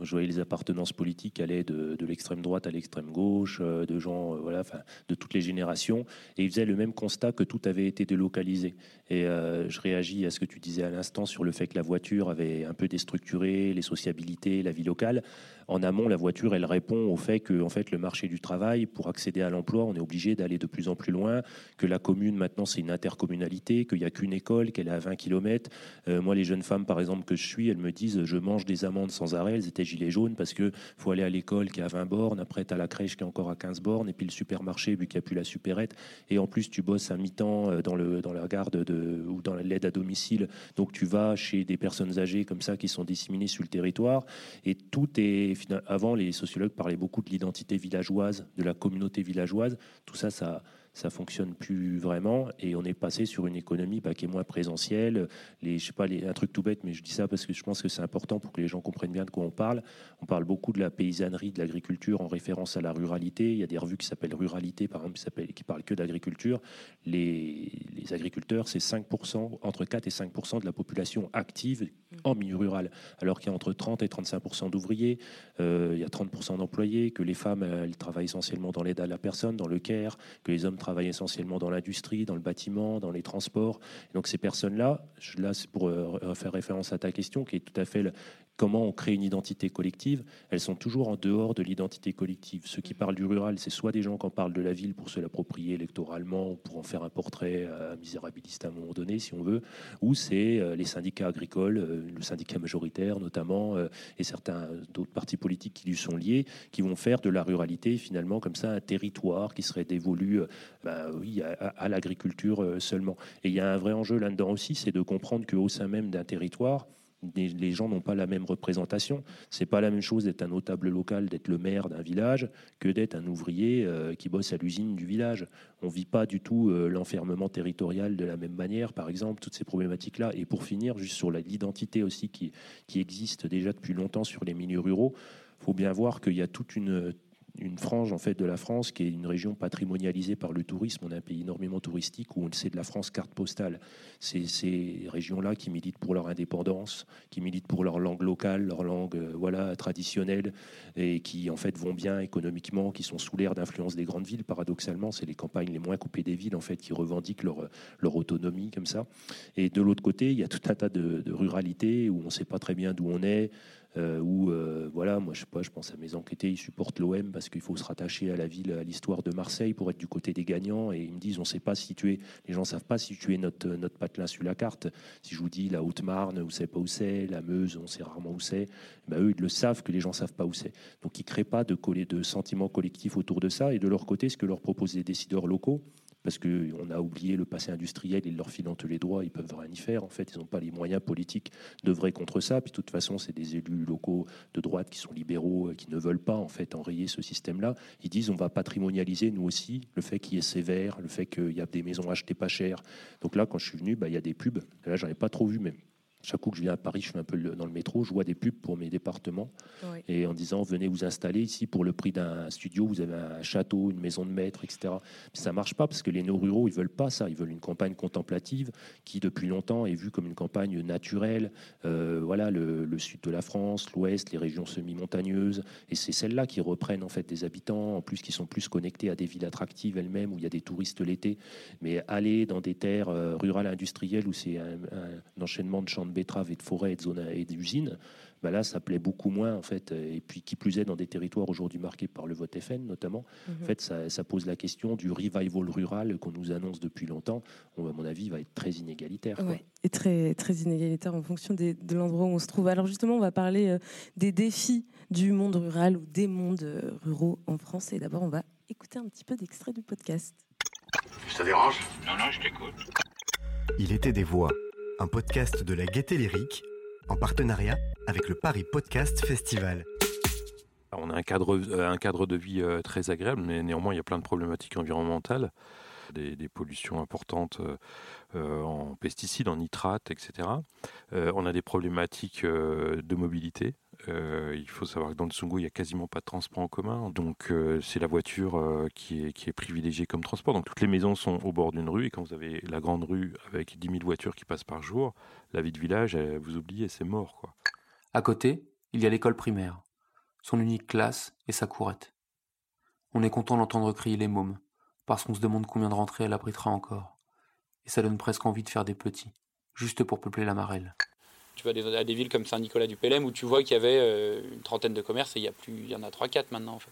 je voyais les appartenances politiques allaient de, de l'extrême droite à l'extrême gauche, euh, de gens, euh, voilà, de toutes les générations, et ils faisaient le même constat que tout avait été délocalisé. Et euh, je réagis à ce que tu disais à l'instant sur le fait que la voiture avait un peu déstructuré les sociabilités, la vie locale. En amont, la voiture, elle répond au fait que, en fait, le marché du travail, pour accéder à l'emploi, on est obligé d'aller de plus en plus loin, que la commune maintenant c'est une intercommunalité, qu'il n'y a qu'une école, qu'elle est à 20 km. moi, les jeunes femmes, par exemple, que je suis, elles me disent, je mange des amandes sans arrêt. Elles étaient gilet jaune parce que faut aller à l'école qui est à 20 bornes, après tu as la crèche qui est encore à 15 bornes, et puis le supermarché vu qu'il n'y a plus la supérette, et en plus tu bosses à mi-temps euh, dans, le, dans la garde de, ou dans l'aide à domicile, donc tu vas chez des personnes âgées comme ça qui sont disséminées sur le territoire, et tout est... Avant, les sociologues parlaient beaucoup de l'identité villageoise, de la communauté villageoise, tout ça, ça ça fonctionne plus vraiment et on est passé sur une économie bah, qui est moins présentielle. Les, je sais pas, les, un truc tout bête, mais je dis ça parce que je pense que c'est important pour que les gens comprennent bien de quoi on parle. On parle beaucoup de la paysannerie, de l'agriculture en référence à la ruralité. Il y a des revues qui s'appellent Ruralité, par exemple, qui, qui parlent que d'agriculture. Les, les, agriculteurs, c'est 5%, entre 4 et 5% de la population active en milieu rural, alors qu'il y a entre 30 et 35% d'ouvriers, euh, il y a 30% d'employés, que les femmes, elles travaillent essentiellement dans l'aide à la personne, dans le care, que les hommes travaillent essentiellement dans l'industrie, dans le bâtiment, dans les transports. donc ces personnes-là, là c'est pour euh, faire référence à ta question, qui est tout à fait comment on crée une identité collective, elles sont toujours en dehors de l'identité collective. Ceux qui parlent du rural, c'est soit des gens qui en parlent de la ville pour se l'approprier électoralement ou pour en faire un portrait euh, misérabiliste à un moment donné, si on veut, ou c'est euh, les syndicats agricoles, euh, le syndicat majoritaire notamment, et certains d'autres partis politiques qui lui sont liés, qui vont faire de la ruralité finalement comme ça un territoire qui serait dévolu bah, oui, à, à l'agriculture seulement. Et il y a un vrai enjeu là-dedans aussi, c'est de comprendre qu'au sein même d'un territoire, les gens n'ont pas la même représentation. C'est pas la même chose d'être un notable local, d'être le maire d'un village, que d'être un ouvrier euh, qui bosse à l'usine du village. On vit pas du tout euh, l'enfermement territorial de la même manière, par exemple, toutes ces problématiques-là. Et pour finir, juste sur l'identité aussi qui, existe déjà depuis longtemps sur les milieux ruraux, faut bien voir qu'il y a toute une une frange en fait de la France qui est une région patrimonialisée par le tourisme. On est un pays énormément touristique où on sait de la France carte postale. C'est ces régions-là qui militent pour leur indépendance, qui militent pour leur langue locale, leur langue euh, voilà traditionnelle et qui en fait vont bien économiquement, qui sont sous l'air d'influence des grandes villes. Paradoxalement, c'est les campagnes les moins coupées des villes en fait qui revendiquent leur, leur autonomie comme ça. Et de l'autre côté, il y a tout un tas de, de ruralités où on ne sait pas très bien d'où on est. Euh, où, euh, voilà, moi je sais pas, je pense à mes enquêtés, ils supportent l'OM parce qu'il faut se rattacher à la ville, à l'histoire de Marseille pour être du côté des gagnants. Et ils me disent, on ne sait pas situer, les gens savent pas situer notre, notre patelin sur la carte. Si je vous dis la Haute-Marne, vous savez pas où c'est, la Meuse, on sait rarement où c'est. Ben, eux, ils le savent que les gens savent pas où c'est. Donc ils créent pas de, de sentiments collectifs autour de ça. Et de leur côté, ce que leur proposent les décideurs locaux, parce qu'on a oublié le passé industriel, ils leur filent tous les droits, ils peuvent rien y faire. En fait, ils n'ont pas les moyens politiques d'œuvrer contre ça. Puis de toute façon, c'est des élus locaux de droite qui sont libéraux, euh, qui ne veulent pas en fait enrayer ce système-là. Ils disent on va patrimonialiser nous aussi le fait qu'il y ait sévère, le fait qu'il y a des maisons achetées pas chères. Donc là, quand je suis venu, bah, il y a des pubs. Là, j'en ai pas trop vu, mais chaque coup que je viens à Paris, je fais un peu dans le métro, je vois des pubs pour mes départements. Et en disant, venez vous installer ici pour le prix d'un studio, vous avez un château, une maison de maître, etc. Mais ça marche pas parce que les néo-ruraux, ils veulent pas ça. Ils veulent une campagne contemplative qui, depuis longtemps, est vue comme une campagne naturelle. Euh, voilà, le, sud de la France, l'ouest, les régions semi-montagneuses. Et c'est celles-là qui reprennent en fait des habitants, en plus qui sont plus connectés à des villes attractives elles-mêmes, où il y a des touristes l'été. Mais aller dans des terres euh, rurales industrielles où c'est un, un enchaînement de champs de betteraves et de forêts et de zones et d'usines, bah là, ça plaît beaucoup moins en fait. Et puis qui plus est dans des territoires aujourd'hui marqués par le vote FN notamment. En mhm. fait, ça, pose la question du revival rural qu'on nous annonce depuis longtemps. On, à mon avis, va être très inégalitaire. et très très inégalitaire en fonction de l'endroit où on se trouve. Alors justement, on va parler euh, des défis du monde rural ou des mondes euh, ruraux en France. Et d'abord, on va écouter un petit peu d'extrait du podcast. Ça dérange? Non, non, je t'écoute. Il était des voix, un podcast de la Gaieté Lyrique en partenariat avec le Paris Podcast Festival. On a un cadre, euh, de vie euh, très agréable, mais néanmoins il y a plein de problématiques environnementales, des, des pollutions importantes euh, en pesticides, en nitrates, etc. on a des problématiques de mobilité. Il faut savoir que dans le Tsungo, il n'y a quasiment pas de transport en commun, donc c'est la voiture qui, est, qui est privilégiée comme transport. Donc toutes les maisons sont au bord d'une rue, et quand vous avez la grande rue avec 10 000 voitures qui passent par jour, la vie de village, vous oubliez, c'est mort. Quoi. À côté, il y a l'école primaire son unique classe et sa courette. On est content d'entendre crier les mômes, parce qu'on se demande combien de rentrées elle abritera encore. Et ça donne presque envie de faire des petits, juste pour peupler la marelle. Tu vas à des villes comme Saint-Nicolas-du-Pélem où tu vois qu'il y avait euh, une trentaine de commerces et il y, a plus, il y en a 3-4 maintenant en fait.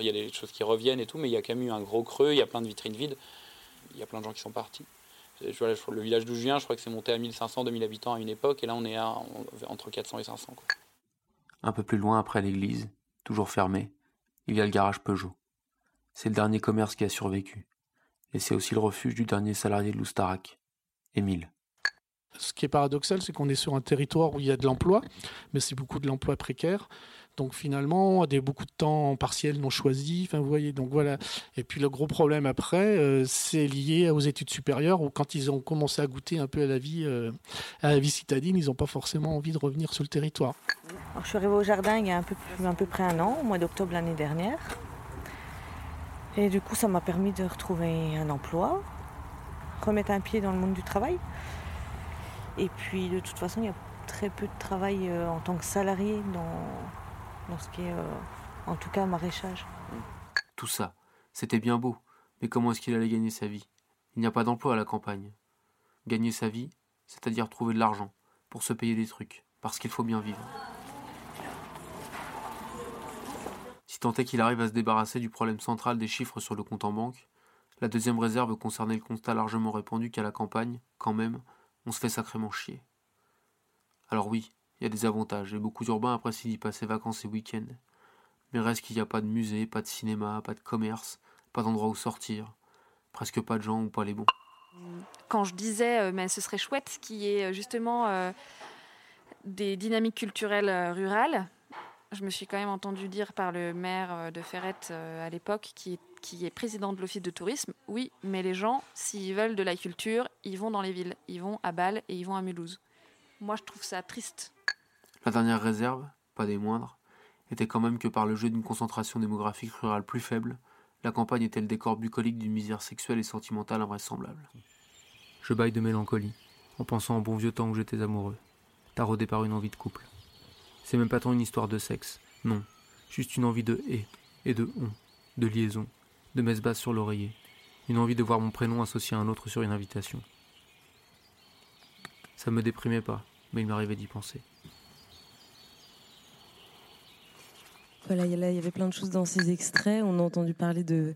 Il y a des choses qui reviennent et tout, mais il y a quand même eu un gros creux, il y a plein de vitrines vides, il y a plein de gens qui sont partis. Je vois, le village d'où je je crois que c'est monté à 1500-2000 habitants à une époque, et là on est entre 400 et 500. Quoi. Un peu plus loin, après l'église, toujours fermée, il y a le garage Peugeot. C'est le dernier commerce qui a survécu. Et c'est aussi le refuge du dernier salarié de l'Oustarac, Émile. Ce qui est paradoxal, c'est qu'on est sur un territoire où il y a de l'emploi, mais c'est beaucoup de l'emploi précaire. Donc finalement, des beaucoup de temps partiel non choisi. Vous voyez, donc voilà. Et puis le gros problème après, euh, c'est lié aux études supérieures où quand ils ont commencé à goûter un peu à la vie, euh, à la vie citadine, ils n'ont pas forcément envie de revenir sur le territoire. Alors, je suis arrivée au jardin il y a un peu, à peu près un an, au mois d'octobre l'année dernière. Et du coup, ça m'a permis de retrouver un emploi, remettre un pied dans le monde du travail. Et puis, de toute façon, il y a très peu de travail euh, en tant que salarié dans, dans ce qui est, euh, en tout cas, maraîchage. Tout ça, c'était bien beau, mais comment est-ce qu'il allait gagner sa vie? Il n'y a pas d'emploi à la campagne. Gagner sa vie, c'est-à-dire trouver de l'argent pour se payer des trucs, parce qu'il faut bien vivre. Si tant est qu'il arrive à se débarrasser du problème central des chiffres sur le compte en banque, la deuxième réserve concernait le constat largement répandu qu'à la campagne, quand même, on se fait sacrément chier. Alors oui, il y a des avantages, et beaucoup d'urbains apprécient d'y passer vacances et week-ends. Mais reste qu'il n'y a pas de musée, pas de cinéma, pas de commerce, pas d'endroit où sortir, presque pas de gens ou pas les bons. Quand je disais, euh, mais ce serait chouette qu'il y ait euh, justement euh, des dynamiques culturelles rurales, je me suis quand même entendu dire par le maire de Ferrette à l'époque, qui, qui est président de l'office de tourisme, oui, mais les gens, s'ils veulent de la culture, ils vont dans les villes. Ils vont à Bâle et ils vont à Mulhouse. Moi, je trouve ça triste. La dernière réserve, pas des moindres, était quand même que par le jeu d'une concentration démographique rurale plus faible, la campagne était le décor bucolique d'une misère sexuelle et sentimentale invraisemblable. Je baille de mélancolie, en pensant au bon vieux temps où j'étais amoureux, taraudé par une envie de couple. C'est même pas tant une histoire de sexe, non, juste une envie de et, et de on, de liaison, de messe basse sur l'oreiller, une envie de voir mon prénom associé à un autre sur une invitation. Ça me déprimait pas, mais il m'arrivait d'y penser. Voilà, il y avait plein de choses dans ces extraits. On a entendu parler de,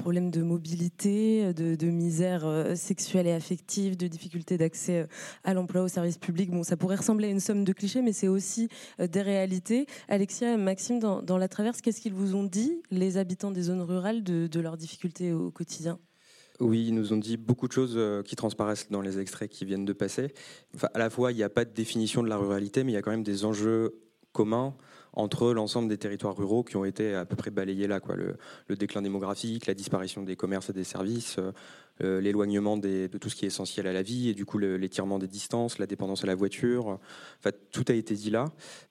problèmes de mobilité, de, misère euh, sexuelle et affective, de difficultés d'accès euh, à l'emploi, au service public. Bon, ça pourrait ressembler à une somme de clichés, mais c'est aussi euh, des réalités. Alexia Maxime, dans, La Traverse, qu'est-ce qu'ils vous ont dit, les habitants des zones rurales, de, leurs difficultés au quotidien? Oui, ils nous ont dit beaucoup de choses qui transparaissent dans les extraits qui viennent de passer. À la fois, il n'y a pas de définition de la ruralité, mais il y a quand même des enjeux communs entre l'ensemble des territoires ruraux qui ont été à peu près balayés là. Le, déclin démographique, la disparition des commerces et des services, euh, euh, l'éloignement de tout ce qui est essentiel à la vie et du coup l'étirement des distances, la dépendance à la voiture. Tout a été dit là.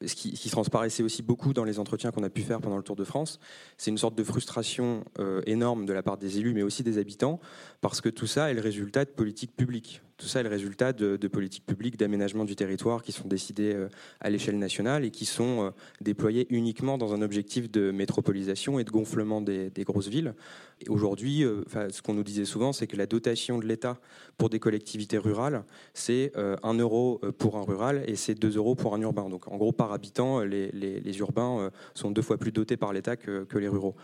Ce qui, ce qui transparaissait aussi beaucoup dans les entretiens qu'on a pu faire pendant le Tour de France, c'est une sorte de frustration euh, énorme de la part des élus, mais aussi des habitants, parce que tout ça est le résultat de politiques publiques. Tout ça est le résultat de, politiques publiques d'aménagement du territoire qui sont décidées euh, à l'échelle nationale et qui sont déployées uniquement dans un objectif de métropolisation et de gonflement des, grosses villes. Aujourd'hui, ce qu'on nous disait souvent, c'est que la dotation de l'État pour des collectivités rurales, c'est 1 euh, euro euh, pour un rural et c'est 2 euros pour un urbain. Donc en gros, par habitant, les, urbains euh, sont deux fois plus dotés par l'État que, les ruraux.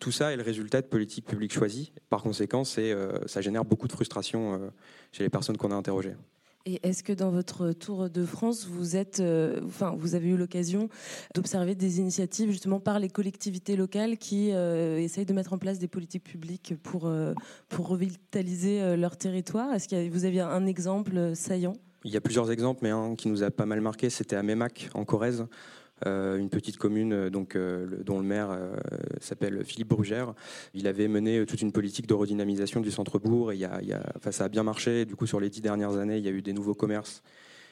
Tout ça est le résultat de politiques publiques choisies. Par conséquent, ça génère beaucoup de frustration chez les personnes qu'on a interrogées. Et est-ce que dans votre tour de France, vous êtes, euh, enfin, vous avez eu l'occasion d'observer des initiatives justement par les collectivités locales qui euh, essayent de mettre en place des politiques publiques pour euh, pour revitaliser leur territoire? Est-ce que vous aviez un exemple saillant? Il y a plusieurs exemples, mais un qui nous a pas mal marqué, c'était à Mémac, en Corrèze. Euh, une petite commune euh, euh, dont le maire s'appelle Philippe Brugère. Il avait mené toute une politique de redynamisation du centre-bourg et ça a bien marché. Du coup, sur les dix dernières années, il y a eu des nouveaux commerces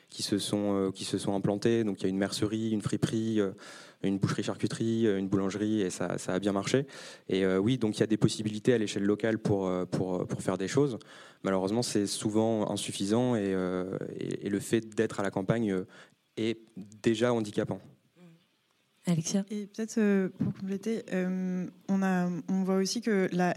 qui se sont, implantés. Donc il y a une mercerie, une friperie, une boucherie-charcuterie, une boulangerie, et ça, a bien marché. Et oui, donc il y a des possibilités à l'échelle locale pour, faire des choses. Malheureusement, c'est souvent insuffisant et le fait d'être à la campagne est déjà handicapant. Alexia. Et peut-être euh, pour compléter, euh, on, voit aussi que la,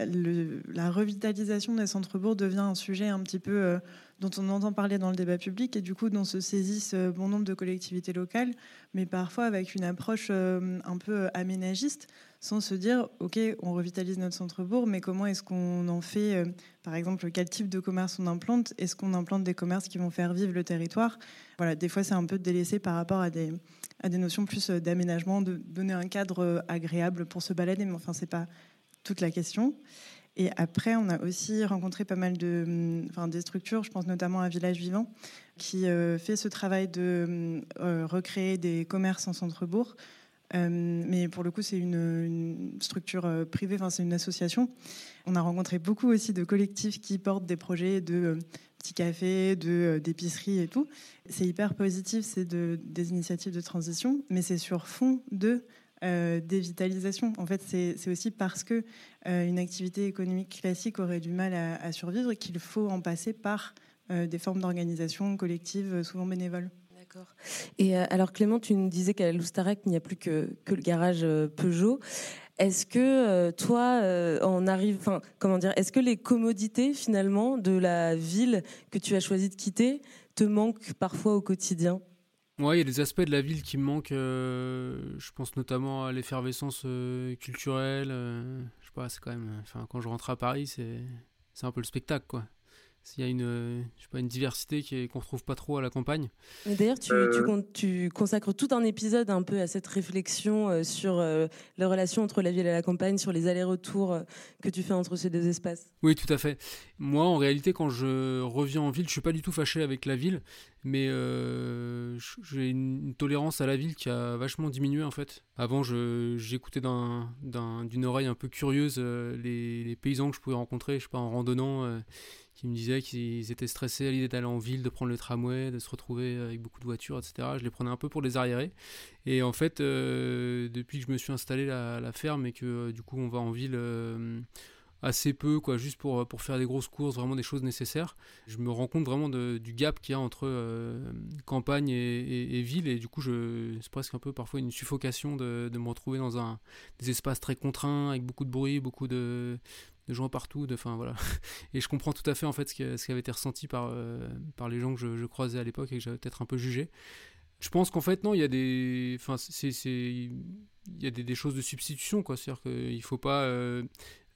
la revitalisation des centres-bourgs devient un sujet un petit peu euh, dont on entend parler dans le débat public et du coup dont se saisissent bon nombre de collectivités locales, mais parfois avec une approche un peu aménagiste, sans se dire, OK, on revitalise notre centre-bourg, mais comment est-ce qu'on en fait, par exemple, quel type de commerce on implante? Est-ce qu'on implante des commerces qui vont faire vivre le territoire? Voilà, des fois c'est un peu délaissé par rapport à des à des notions plus euh, d'aménagement, de donner un cadre euh, agréable pour se balader, mais enfin, c'est pas toute la question. Et après, on a aussi rencontré pas mal de, mm, enfin, des structures, je pense notamment à Village Vivant, qui euh, fait ce travail de recréer des commerces en centre-bourg. Mais pour le coup, c'est une, structure privée, enfin, c'est une association. On a rencontré beaucoup aussi de collectifs qui portent des projets de petits cafés, de d'épicerie et tout. C'est hyper positif, c'est de, des initiatives de transition, mais c'est sur fond de euh, dévitalisation. En fait, c'est aussi parce que euh, une activité économique classique aurait du mal à, survivre qu'il faut en passer par euh, des formes d'organisation collective, souvent bénévoles. Et alors Clément, tu nous disais qu'à Loustarac, il n'y a plus que, le garage Peugeot. Est-ce que euh, toi, euh, on arrive, comment dire, est-ce que les commodités finalement de la ville que tu as choisi de quitter te manquent parfois au quotidien? Ouais, il y a des aspects de la ville qui me manquent. Euh, je pense notamment à l'effervescence culturelle. je sais quand même. Enfin, quand je rentre à Paris, c'est c'est un peu le spectacle, quoi. S'il y a une, euh, je sais pas, une diversité qu'on ne retrouve pas trop à la campagne. D'ailleurs, tu, euh. tu, consacres tout un épisode un peu à cette réflexion euh, sur la relation entre la ville et la campagne, sur les allers-retours que tu fais entre ces deux espaces. Oui, tout à fait. Moi, en réalité, quand je reviens en ville, je suis pas du tout fâché avec la ville, mais j'ai une, tolérance à la ville qui a vachement diminué en fait. Avant, j'écoutais d'une oreille un peu curieuse les, les, paysans que je pouvais rencontrer, je sais pas, en randonnant qui me disaient qu'ils étaient stressés à l'idée d'aller en ville, de prendre le tramway, de se retrouver avec beaucoup de voitures, etc. Je les prenais un peu pour les arriérés. Et en fait, euh, depuis que je me suis installé à la ferme et que euh, du coup on va en ville euh, assez peu, quoi, juste pour, pour faire des grosses courses, vraiment des choses nécessaires, je me rends compte vraiment du gap qu'il y a entre campagne et, ville. Et du coup, c'est presque un peu parfois une suffocation de, de me retrouver dans un, des espaces très contraints, avec beaucoup de bruit, beaucoup de, de gens partout. Enfin voilà. <laughs> Et je comprends tout à fait en fait ce qui, avait été ressenti par, euh, par les gens que je, croisais à l'époque et que j'avais peut-être un peu jugé. Je pense qu'en fait non, il y a des, enfin c'est, il y a des, choses de substitution quoi. C'est-à-dire qu'il faut pas euh,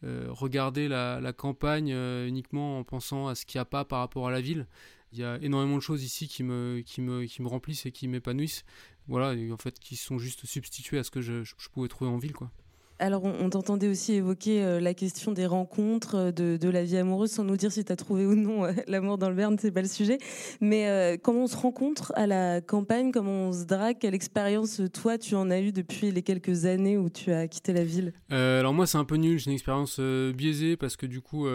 euh, regarder la, campagne uniquement en pensant à ce qu'il n'y a pas par rapport à la ville. Il y a énormément de choses ici qui me, qui me, qui me remplissent et qui m'épanouissent. Voilà, en fait, qui sont juste substituées à ce que je, je pouvais trouver en ville quoi. Alors, on, t'entendait aussi évoquer euh, la question des rencontres, euh, de, la vie amoureuse, sans nous dire si tu as trouvé ou non euh, <laughs> l'amour dans le Berne, c'est pas le sujet. Mais comment on se rencontre à la campagne, comment on se drague, quelle expérience, toi, tu en as eu depuis les quelques années où tu as quitté la ville? Alors, moi, c'est un peu nul, j'ai une expérience biaisée parce que du coup,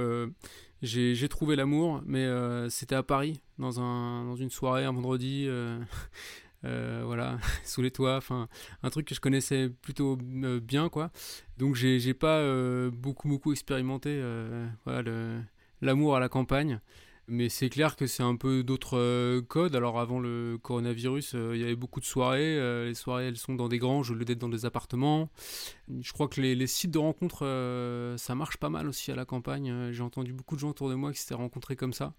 j'ai trouvé l'amour, mais c'était à Paris, dans, un, dans une soirée, un vendredi. Euh, voilà, <laughs> sous les toits, enfin un truc que je connaissais plutôt euh, bien quoi. Donc j'ai pas euh, beaucoup beaucoup expérimenté l'amour à la campagne. Mais c'est clair que c'est un peu d'autres codes. Alors avant le coronavirus, il y avait beaucoup de soirées. les soirées, elles sont dans des granges au lieu d'être dans des appartements. Je crois que les, les sites de rencontres, ça marche pas mal aussi à la campagne. J'ai entendu beaucoup de gens autour de moi qui s'étaient rencontrés comme ça.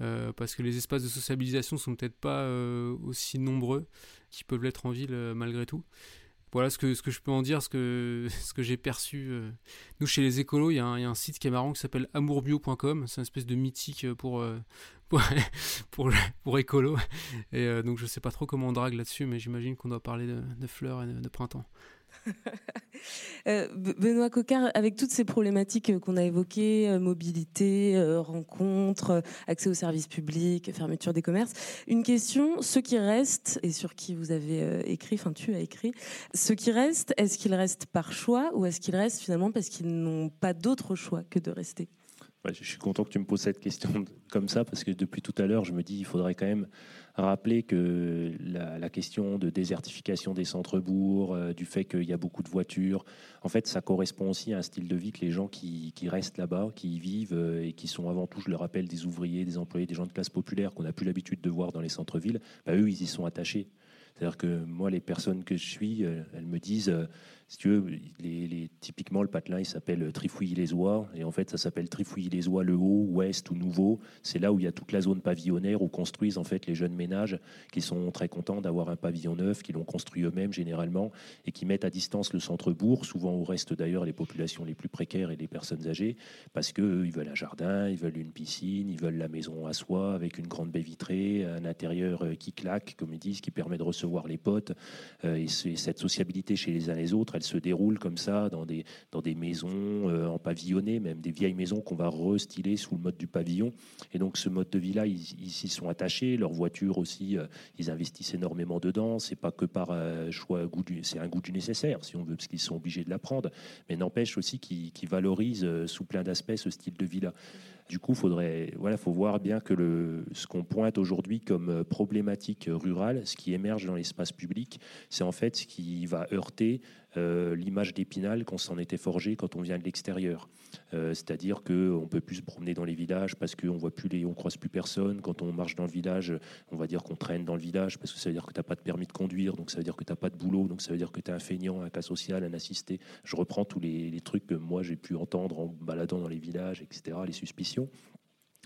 Euh, parce que les espaces de sociabilisation sont peut-être pas euh, aussi nombreux qu'ils peuvent l'être en ville euh, malgré tout. Voilà ce que, ce que je peux en dire, ce que, <laughs> ce que j'ai perçu. Nous, chez les écolos, il y, a un site qui est marrant qui s'appelle amourbio.com. C'est une espèce de mythique <laughs> pour, pour, pour, écolo. Et euh, donc je sais pas trop comment on drague là-dessus, mais j'imagine qu'on doit parler de, fleurs et de, printemps. <laughs> Euh, Benoît Cocard, avec toutes ces problématiques qu'on a évoquées, euh, mobilité, rencontres, accès aux services publics, fermeture des commerces, une question, ceux qui restent, et sur qui vous avez écrit, enfin tu as écrit, ceux qui restent, est-ce qu'ils restent par choix ou est-ce qu'ils restent finalement parce qu'ils n'ont pas d'autre choix que de rester? Je suis content que tu me poses cette question comme ça parce que depuis tout à l'heure, je me dis il faudrait quand même rappeler que la, question de désertification des centres-bourgs, euh, du fait qu'il y a beaucoup de voitures, en fait, ça correspond aussi à un style de vie que les gens qui, restent là-bas, qui y vivent euh, et qui sont avant tout, je le rappelle, des ouvriers, des employés, des gens de classe populaire qu'on n'a plus l'habitude de voir dans les centres-villes, bah, eux, ils y sont attachés. C'est-à-dire que moi, les personnes que je suis, euh, elles me disent si tu veux, typiquement, le patelin, il s'appelle Trifouilly-les-Oies. Et en fait, ça s'appelle Trifouilly-les-Oies le haut, ouest ou nouveau. C'est là où il y a toute la zone pavillonnaire où construisent en fait les jeunes ménages qui sont très contents d'avoir un pavillon neuf, qui l'ont construit eux-mêmes généralement et qui mettent à distance le centre-bourg, souvent où restent d'ailleurs les populations les plus précaires et les personnes âgées, parce qu'ils veulent un jardin, ils veulent une piscine, ils veulent la maison à soi avec une grande baie vitrée, un intérieur euh, qui claque, comme ils disent, qui permet de recevoir les potes. Euh, et cette sociabilité chez les uns les autres, se déroule comme ça dans des, dans des maisons euh, en pavillonné, même des vieilles maisons qu'on va restyler sous le mode du pavillon. Et donc ce mode de vie-là, ils, s'y sont attachés. Leur voiture aussi, euh, ils investissent énormément dedans. C'est pas que par euh, choix, c'est un goût du nécessaire, si on veut, parce qu'ils sont obligés de l'apprendre. Mais n'empêche aussi qu'ils valorisent sous plein d'aspects ce style de vie-là. Du coup, faudrait, voilà, faut voir bien que le, ce qu'on pointe aujourd'hui comme problématique rurale, ce qui émerge dans l'espace public, c'est en fait ce qui va heurter euh, l'image d'Épinal qu'on s'en était forgé quand on vient de l'extérieur. Euh, c'est-à-dire qu'on peut plus se promener dans les villages parce qu'on voit plus les, on croise plus personne. Quand on marche dans le village, on va dire qu'on traîne dans le village parce que ça veut dire que tu n'as pas de permis de conduire, donc ça veut dire que tu n'as pas de boulot, donc ça veut dire que tu es un feignant, un cas social, un assisté. Je reprends tous les trucs que moi j'ai pu entendre en baladant dans les villages, etc., les suspicions.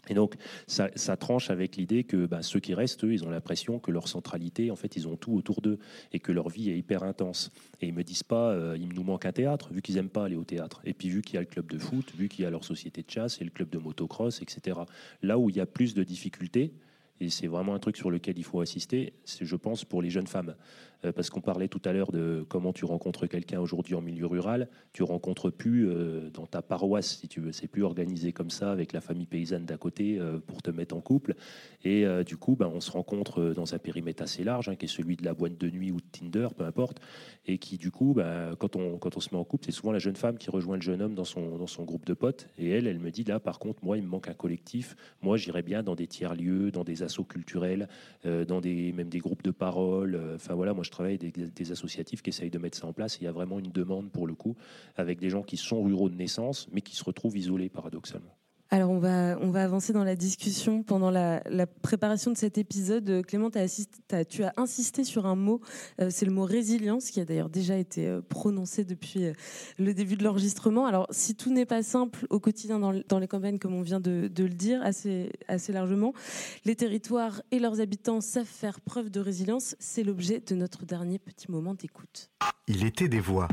Et donc, ça, tranche avec l'idée que bah, ceux qui restent, eux, ils ont l'impression que leur centralité, en fait, ils ont tout autour d'eux et que leur vie est hyper intense. Et ils me disent pas, euh, il nous manque un théâtre, vu qu'ils aiment pas aller au théâtre. Et puis, vu qu'il y a le club de foot, vu qu'il y a leur société de chasse et le club de motocross, etc. Là où il y a plus de difficultés, et c'est vraiment un truc sur lequel il faut assister, c'est, je pense, pour les jeunes femmes. Euh, parce qu'on parlait tout à l'heure de comment tu rencontres quelqu'un aujourd'hui en milieu rural. Tu rencontres plus euh, dans ta paroisse, si tu veux. C'est plus organisé comme ça avec la famille paysanne d'à côté euh, pour te mettre en couple. Et du coup, ben, on se rencontre dans un périmètre assez large, hein, qui est celui de la boîte de nuit ou de Tinder, peu importe. Et qui, du coup, ben, quand, on, quand on se met en couple, c'est souvent la jeune femme qui rejoint le jeune homme dans son, dans son groupe de potes. Et elle, elle me dit là, par contre, moi, il me manque un collectif. Moi, j'irais bien dans des tiers-lieux, dans des assauts culturels, dans des, même des groupes de parole. Enfin voilà, moi, je travaille des, des, associatifs qui essayent de mettre ça en place. il y a vraiment une demande pour le coup, avec des gens qui sont ruraux de naissance, mais qui se retrouvent isolés paradoxalement. Alors on va, on va avancer dans la discussion. Pendant la, préparation de cet épisode, Clément, tu as insisté sur un mot, euh, c'est le mot résilience, qui a d'ailleurs déjà été euh, prononcé depuis euh, le début de l'enregistrement. Alors si tout n'est pas simple au quotidien dans, les campagnes, comme on vient de, le dire assez, assez largement, les territoires et leurs habitants savent faire preuve de résilience. C'est l'objet de notre dernier petit moment d'écoute. Il était des voix.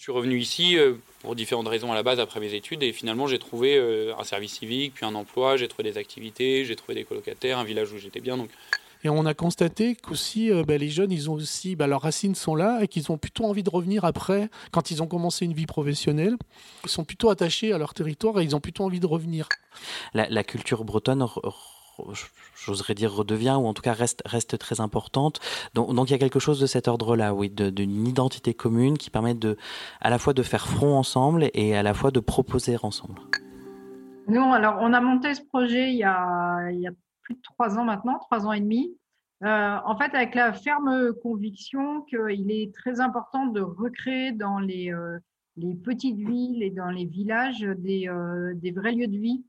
Je suis revenu ici euh, pour différentes raisons à la base après mes études et finalement j'ai trouvé euh, un service civique, puis un emploi, j'ai trouvé des activités, j'ai trouvé des colocataires, un village où j'étais bien. Donc et on a constaté qu'aussi, euh, bah, les jeunes, ils ont aussi, bah, leurs racines sont là et qu'ils ont plutôt envie de revenir après, quand ils ont commencé une vie professionnelle. Ils sont plutôt attachés à leur territoire et ils ont plutôt envie de revenir. La, la culture bretonne j'oserais dire redevient ou en tout cas reste reste très importante. Donc, il y a quelque chose de cet ordre-là, oui, d'une identité commune qui permet de à la fois de faire front ensemble et à la fois de proposer ensemble. Nous, alors on a monté ce projet il y a, il y a plus de trois ans maintenant, trois ans et demi. Euh, en fait, avec la ferme conviction qu'il est très important de recréer dans les, euh, les petites villes et dans les villages des, euh, des vrais lieux de vie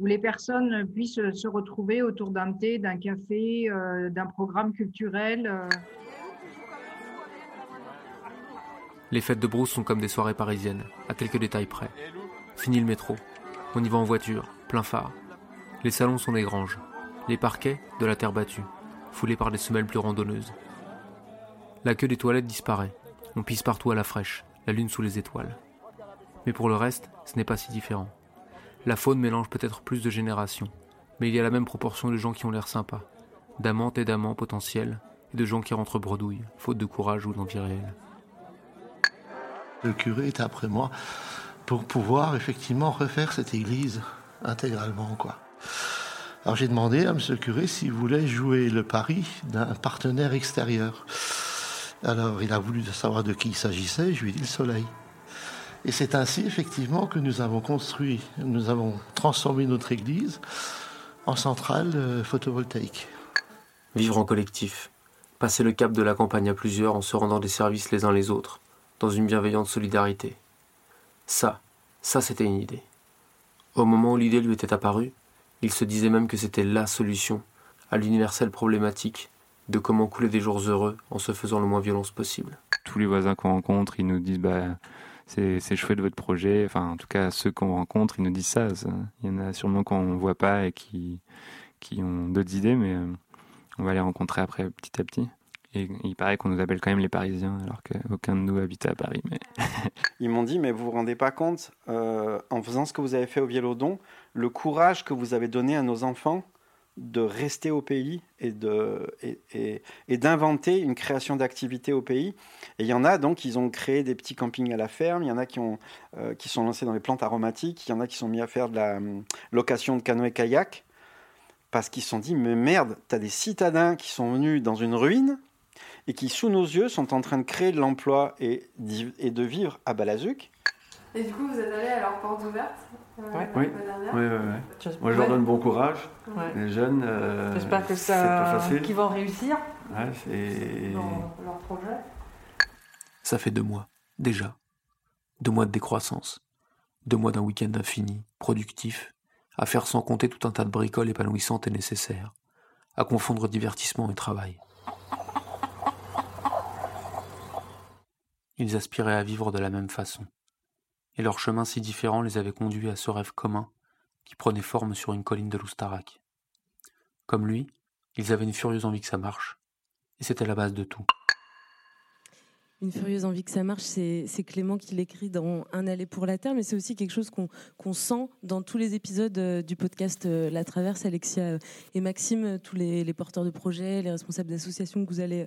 où les personnes puissent se retrouver autour d'un thé, d'un café, euh, d'un programme culturel. Euh. Les fêtes de brousse sont comme des soirées parisiennes, à quelques détails près. Fini le métro. On y va en voiture, plein phare. Les salons sont des granges. Les parquets, de la terre battue, foulés par des semelles plus randonneuses. La queue des toilettes disparaît. On pisse partout à la fraîche, la lune sous les étoiles. Mais pour le reste, ce n'est pas si différent. La faune mélange peut-être plus de générations. Mais il y a la même proportion de gens qui ont l'air sympas, d'amantes et d'amants potentiels, et de gens qui rentrent bredouilles, faute de courage ou d'envie réelle. Le curé est après moi pour pouvoir effectivement refaire cette église intégralement, quoi. Alors j'ai demandé à M. le curé s'il voulait jouer le pari d'un partenaire extérieur. Alors il a voulu savoir de qui il s'agissait, je lui ai dit le soleil. Et c'est ainsi effectivement que nous avons construit, nous avons transformé notre église en centrale euh, photovoltaïque. Vivre en collectif, passer le cap de la campagne à plusieurs en se rendant des services les uns les autres, dans une bienveillante solidarité. Ça, ça c'était une idée. Au moment où l'idée lui était apparue, il se disait même que c'était la solution à l'universelle problématique de comment couler des jours heureux en se faisant le moins violence possible. Tous les voisins qu'on rencontre, ils nous disent bah, c'est, chouette votre projet. Enfin, en tout cas, ceux qu'on rencontre, ils nous disent ça. Il y en a sûrement qu'on ne voit pas et qui, qui ont d'autres idées, mais euh, on va les rencontrer après petit à petit. Et il paraît qu'on nous appelle quand même les Parisiens, alors qu'aucun de nous habite à Paris. Mais... <laughs> Ils m'ont dit, mais vous vous rendez pas compte, euh, en faisant ce que vous avez fait au Vielodon, le courage que vous avez donné à nos enfants de rester au pays et de et, et, d'inventer une création d'activités au pays. Et il y en a donc, ils ont créé des petits campings à la ferme. Il y en a qui ont euh, qui sont lancés dans les plantes aromatiques. Il y en a qui sont mis à faire de la hum, location de canoë kayak parce qu'ils se sont dit mais merde, tu as des citadins qui sont venus dans une ruine et qui sous nos yeux sont en train de créer de l'emploi et, et de vivre à Balazuc. Et du coup, vous êtes allé à leur porte ouverte euh, ouais. Oui, oui, oui, Moi, je leur donne bon courage. Les jeunes, euh, j'espère que ça, qu'ils vont réussir ouais, c'est... dans leur projet. Ça fait deux mois, déjà. Deux mois de décroissance. Deux mois d'un week-end infini, productif, à faire sans compter tout un tas de bricoles épanouissantes et nécessaires, à confondre divertissement et travail. Ils aspiraient à vivre de la même façon et leurs chemins si différents les avaient conduits à ce rêve commun qui prenait forme sur une colline de l'Oustarac. Comme lui, ils avaient une furieuse envie que ça marche, et c'était la base de tout. Une furieuse envie que ça marche, c'est Clément qui l'écrit dans Un aller pour la Terre, mais c'est aussi quelque chose qu'on sent dans tous les épisodes euh, du podcast euh, La Traverse. Alexia euh, et Maxime, tous les, porteurs de projets, les responsables d'associations que vous allez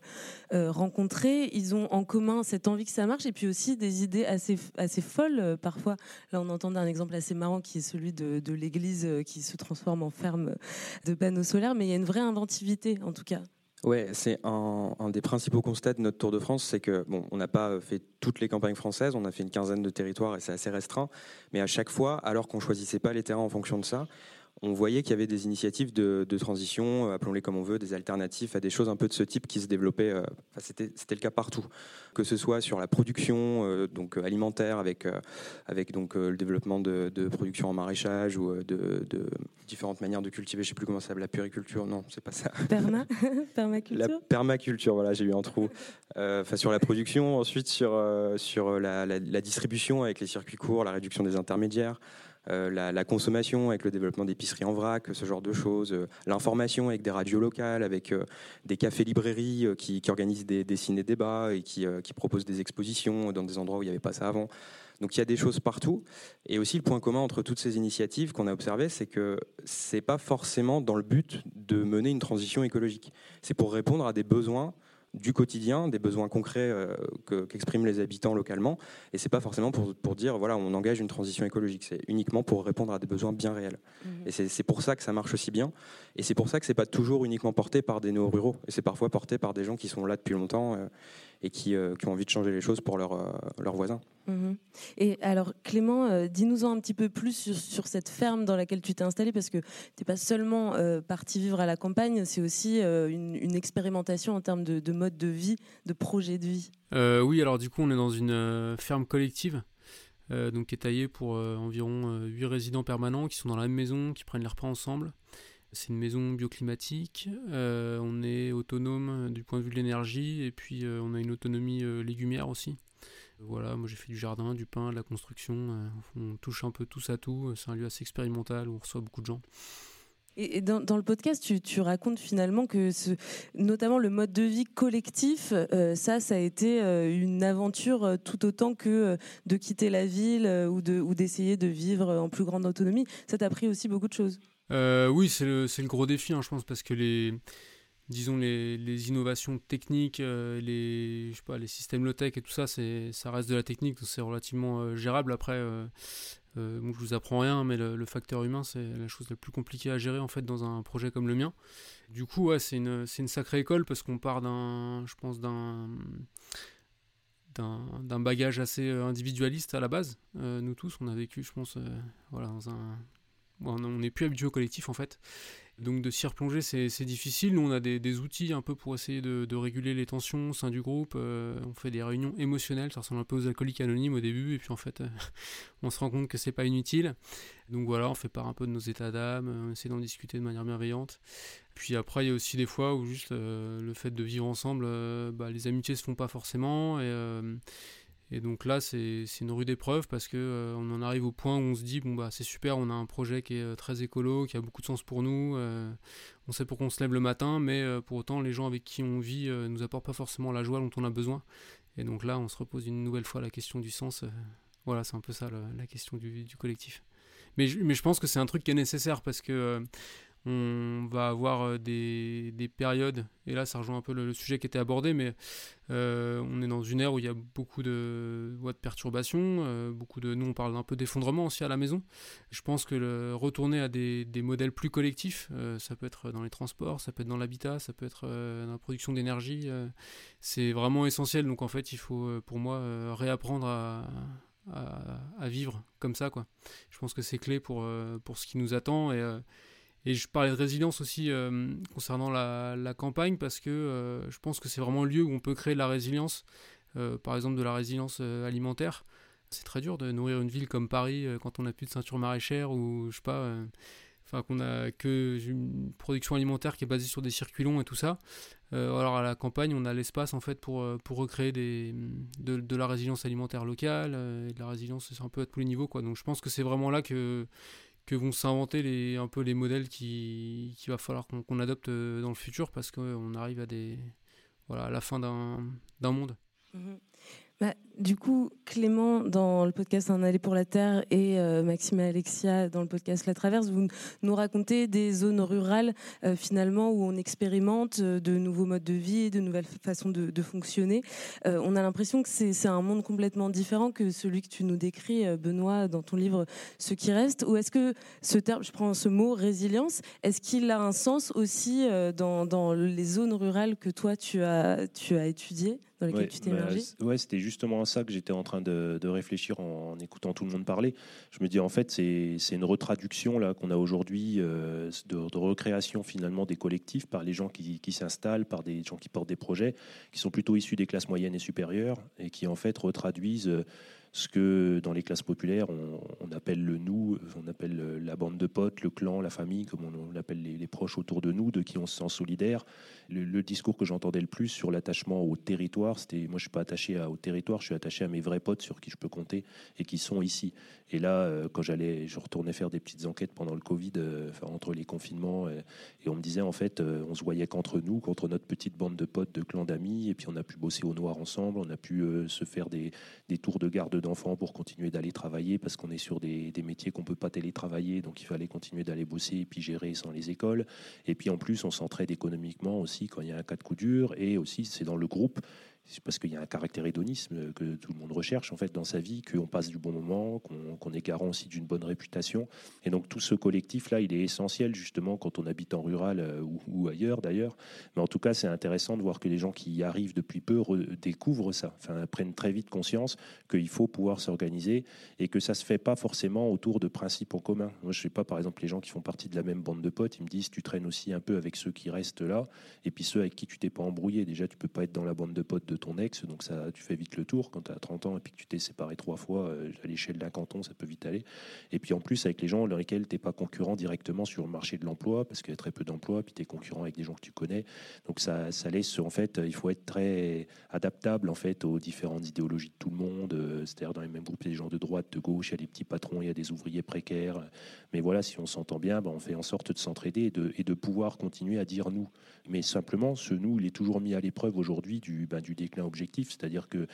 rencontrer, ils ont en commun cette envie que ça marche et puis aussi des idées assez, assez folles parfois. Là, on entend un exemple assez marrant qui est celui de, de l'église qui se transforme en ferme de panneaux solaires, mais il y a une vraie inventivité en tout cas Ouais, c'est un, des principaux constats de notre Tour de France, c'est que bon, on n'a pas fait toutes les campagnes françaises, on a fait une quinzaine de territoires et c'est assez restreint, mais à chaque fois, alors qu'on choisissait pas les terrains en fonction de ça, on voyait qu'il y avait des initiatives de, transition, euh, appelons-les comme on veut, des alternatives à des choses un peu de ce type qui se développaient. Euh, c'était, le cas partout, que ce soit sur la production euh, donc alimentaire avec avec donc le développement de, production en maraîchage ou de, différentes manières de cultiver. Je sais plus comment ça s'appelle, la puriculture. Non, c'est pas ça. Perma, <laughs> permaculture. La permaculture, voilà, j'ai eu un trou. Enfin, sur la production, ensuite sur sur la distribution avec les circuits courts, la réduction des intermédiaires. Euh, la, consommation avec le développement d'épiceries en vrac, ce genre de choses, euh, l'information avec des radios locales, avec euh, des cafés-librairies qui, organisent des, des ciné-débats et qui, proposent des expositions dans des endroits où il n'y avait pas ça avant. Donc il y a des choses partout. Et aussi le point commun entre toutes ces initiatives qu'on a observé, c'est que c'est pas forcément dans le but de mener une transition écologique. C'est pour répondre à des besoins du quotidien, des besoins concrets euh, qu'expriment les habitants localement. Et c'est pas forcément pour, pour, dire voilà, on engage une transition écologique. C'est uniquement pour répondre à des besoins bien réels. Mmh. Et c'est pour ça que ça marche aussi bien. Et c'est pour ça que c'est pas toujours uniquement porté par des néo-ruraux. Et c'est parfois porté par des gens qui sont là depuis longtemps. Euh, et qui, euh, qui, ont envie de changer les choses pour leurs euh, voisins. Mhm. Et alors Clément, euh, dis-nous un petit peu plus sur, cette ferme dans laquelle tu t'es installé, parce que tu n'es pas seulement parti vivre à la campagne, c'est aussi une, expérimentation en termes de, mode de vie, de projet de vie. oui, alors du coup on est dans une ferme collective. donc qui est taillée pour environ 8 résidents permanents qui sont dans la même maison, qui prennent les repas ensemble. C'est une maison bioclimatique, euh, on est autonome du point de vue de l'énergie et puis euh, on a une autonomie euh, légumière aussi. Voilà, moi j'ai fait du jardin, du pain, de la construction, on touche un peu tous à tout, c'est un lieu assez expérimental où on reçoit beaucoup de gens. Et dans, le podcast, tu, racontes finalement que, notamment le mode de vie collectif, ça, ça a été une aventure tout autant que de quitter la ville ou d'essayer de, vivre en plus grande autonomie. Ça t'a appris aussi beaucoup de choses. Oui, c'est le, gros défi, hein, je pense, parce que les, disons les, innovations techniques, les, je sais pas, les systèmes low-tech et tout ça, ça reste de la technique, donc c'est relativement gérable. Après, euh, je vous apprends rien, mais le, facteur humain, c'est la chose la plus compliquée à gérer en fait dans un projet comme le mien. Du coup, c'est une, sacrée école parce qu'on part d'un, je pense, d'un, d'un, bagage assez euh, individualiste à la base. Euh, nous tous, on a vécu, je pense, voilà, dans un, on n'est plus habitué au collectif en fait. Donc de s'y replonger, c'est difficile. Nous, on a des, outils un peu pour essayer de, réguler les tensions au sein du groupe. Euh, on fait des réunions émotionnelles, ça ressemble un peu aux alcooliques anonymes au début, et puis en fait, euh, <laughs> on se rend compte que c'est pas inutile. Donc voilà, on fait part un peu de nos états d'âme, on essaie d'en discuter de manière bienveillante. Puis après, il y a aussi des fois où juste euh, le fait de vivre ensemble, bah, les amitiés se font pas forcément, et donc là, c'est une rude épreuve parce que euh, on en arrive au point où on se dit bon bah c'est super, on a un projet qui est euh, très écolo, qui a beaucoup de sens pour nous. Euh, on sait pourquoi on se lève le matin, mais pour autant les gens avec qui on vit nous apportent pas forcément la joie dont on a besoin. Et donc là, on se repose une nouvelle fois la question du sens. voilà, c'est un peu ça la, question du, collectif. Mais je pense que c'est un truc qui est nécessaire parce que on va avoir euh, des, des, périodes, et là ça rejoint un peu le, sujet qui était abordé, mais euh, on est dans une ère où il y a beaucoup de, de perturbations, euh, beaucoup de, nous on parle un peu d'effondrement aussi à la maison. Je pense que le, retourner à des, des, modèles plus collectifs, ça peut être dans les transports, ça peut être dans l'habitat, ça peut être dans la production d'énergie, c'est vraiment essentiel. Donc en fait il faut pour moi réapprendre à, à, à, vivre comme ça. Quoi. Je pense que c'est clé pour, pour ce qui nous attend. Et, et je parlais de résilience aussi euh, concernant la, campagne parce que euh, je pense que c'est vraiment le lieu où on peut créer de la résilience, euh, par exemple de la résilience alimentaire. C'est très dur de nourrir une ville comme Paris quand on n'a plus de ceinture maraîchère ou je sais pas, enfin qu'on a que une production alimentaire qui est basée sur des circuits longs et tout ça. alors à la campagne, on a l'espace en fait pour, pour recréer des, de, de la résilience alimentaire locale et de la résilience un peu à tous les niveaux quoi. Donc je pense que c'est vraiment là que que vont s'inventer les, un peu les modèles qui, qui va falloir qu'on adopte euh, dans le futur parce qu'on arrive à, des, voilà, la fin d'un monde. Mhm. Bah, du coup, Clément, dans le podcast Un aller pour la Terre, et euh, Maxime et Alexia, dans le podcast La Traverse, vous nous racontez des zones rurales, euh, finalement, où on expérimente euh, de nouveaux modes de vie, de nouvelles façons de, fonctionner. on a l'impression que c'est un monde complètement différent que celui que tu nous décris, Benoît, dans ton livre Ce qui reste. Ou est-ce que ce terme, je prends ce mot, résilience, est-ce qu'il a un sens aussi dans, les zones rurales que toi, tu as étudiées? Dans lesquelles tu t'es bah, Ouais, c'était justement ça que j'étais en train de, réfléchir en, écoutant tout le monde parler. Je me dis en fait c'est une retraduction là qu'on a aujourd'hui euh, de, recréation finalement des collectifs par les gens qui, qui s'installent, par des gens qui portent des projets, qui sont plutôt issus des classes moyennes et supérieures et qui en fait retraduisent euh, ce que dans les classes populaires, on, appelle le nous, on appelle la bande de potes, le clan, la famille, comme on, appelle les, proches autour de nous, de qui on se sent solidaire. Le, discours que j'entendais le plus sur l'attachement au territoire, c'était moi je suis pas attaché au territoire, je suis attaché à mes vrais potes sur qui je peux compter et qui sont ici. Et là, euh, quand j'allais, je retournais faire des petites enquêtes pendant le Covid, euh, entre les confinements, euh, et on me disait en fait, on se voyait qu'entre nous, contre notre petite bande de potes, de clans d'amis, et puis on a pu bosser au noir ensemble, on a pu se faire des, des tours de garde d'enfants pour continuer d'aller travailler parce qu'on est sur des, des métiers qu'on peut pas télétravailler, donc il fallait continuer d'aller bosser et puis gérer sans les écoles. Et puis en plus, on s'entraide économiquement aussi quand il y a un cas de coup dur, et aussi c'est dans le groupe parce qu'il y a un caractère hédonisme que tout le monde recherche en fait dans sa vie, qu'on passe du bon moment, qu'on est garant aussi d'une bonne réputation. Et donc tout ce collectif-là, il est essentiel justement quand on habite en rural euh, ou, ailleurs d'ailleurs. Mais en tout cas, c'est intéressant de voir que les gens qui y arrivent depuis peu découvrent ça, enfin, prennent très vite conscience qu'il faut pouvoir s'organiser et que ça se fait pas forcément autour de principes en commun. Moi, je sais pas, par exemple, les gens qui font partie de la même bande de potes, ils me disent tu traînes aussi un peu avec ceux qui restent là et puis ceux avec qui tu t'es pas embrouillé. Déjà, tu peux pas être dans la bande de potes de ton ex, donc ça, tu fais vite le tour quand tu as 30 ans et puis que tu t'es séparé trois fois euh, à l'échelle d'un canton, ça peut vite aller. Et puis en plus, avec les gens dans lesquels tu n'es pas concurrent directement sur le marché de l'emploi, parce qu'il y a très peu d'emplois, puis tu es concurrent avec des gens que tu connais. Donc ça, ça laisse, en fait, il faut être très adaptable en fait aux différentes idéologies de tout le monde. C'est-à-dire dans les mêmes groupes, il y a des gens de droite, de gauche, il y a des petits patrons, il y a des ouvriers précaires. Mais voilà, si on s'entend bien, ben, on fait en sorte de s'entraider et de, pouvoir continuer à dire nous. Mais simplement, ce nous, il est toujours mis à l'épreuve aujourd'hui du, ben, déclin objectif, c'est-à-dire que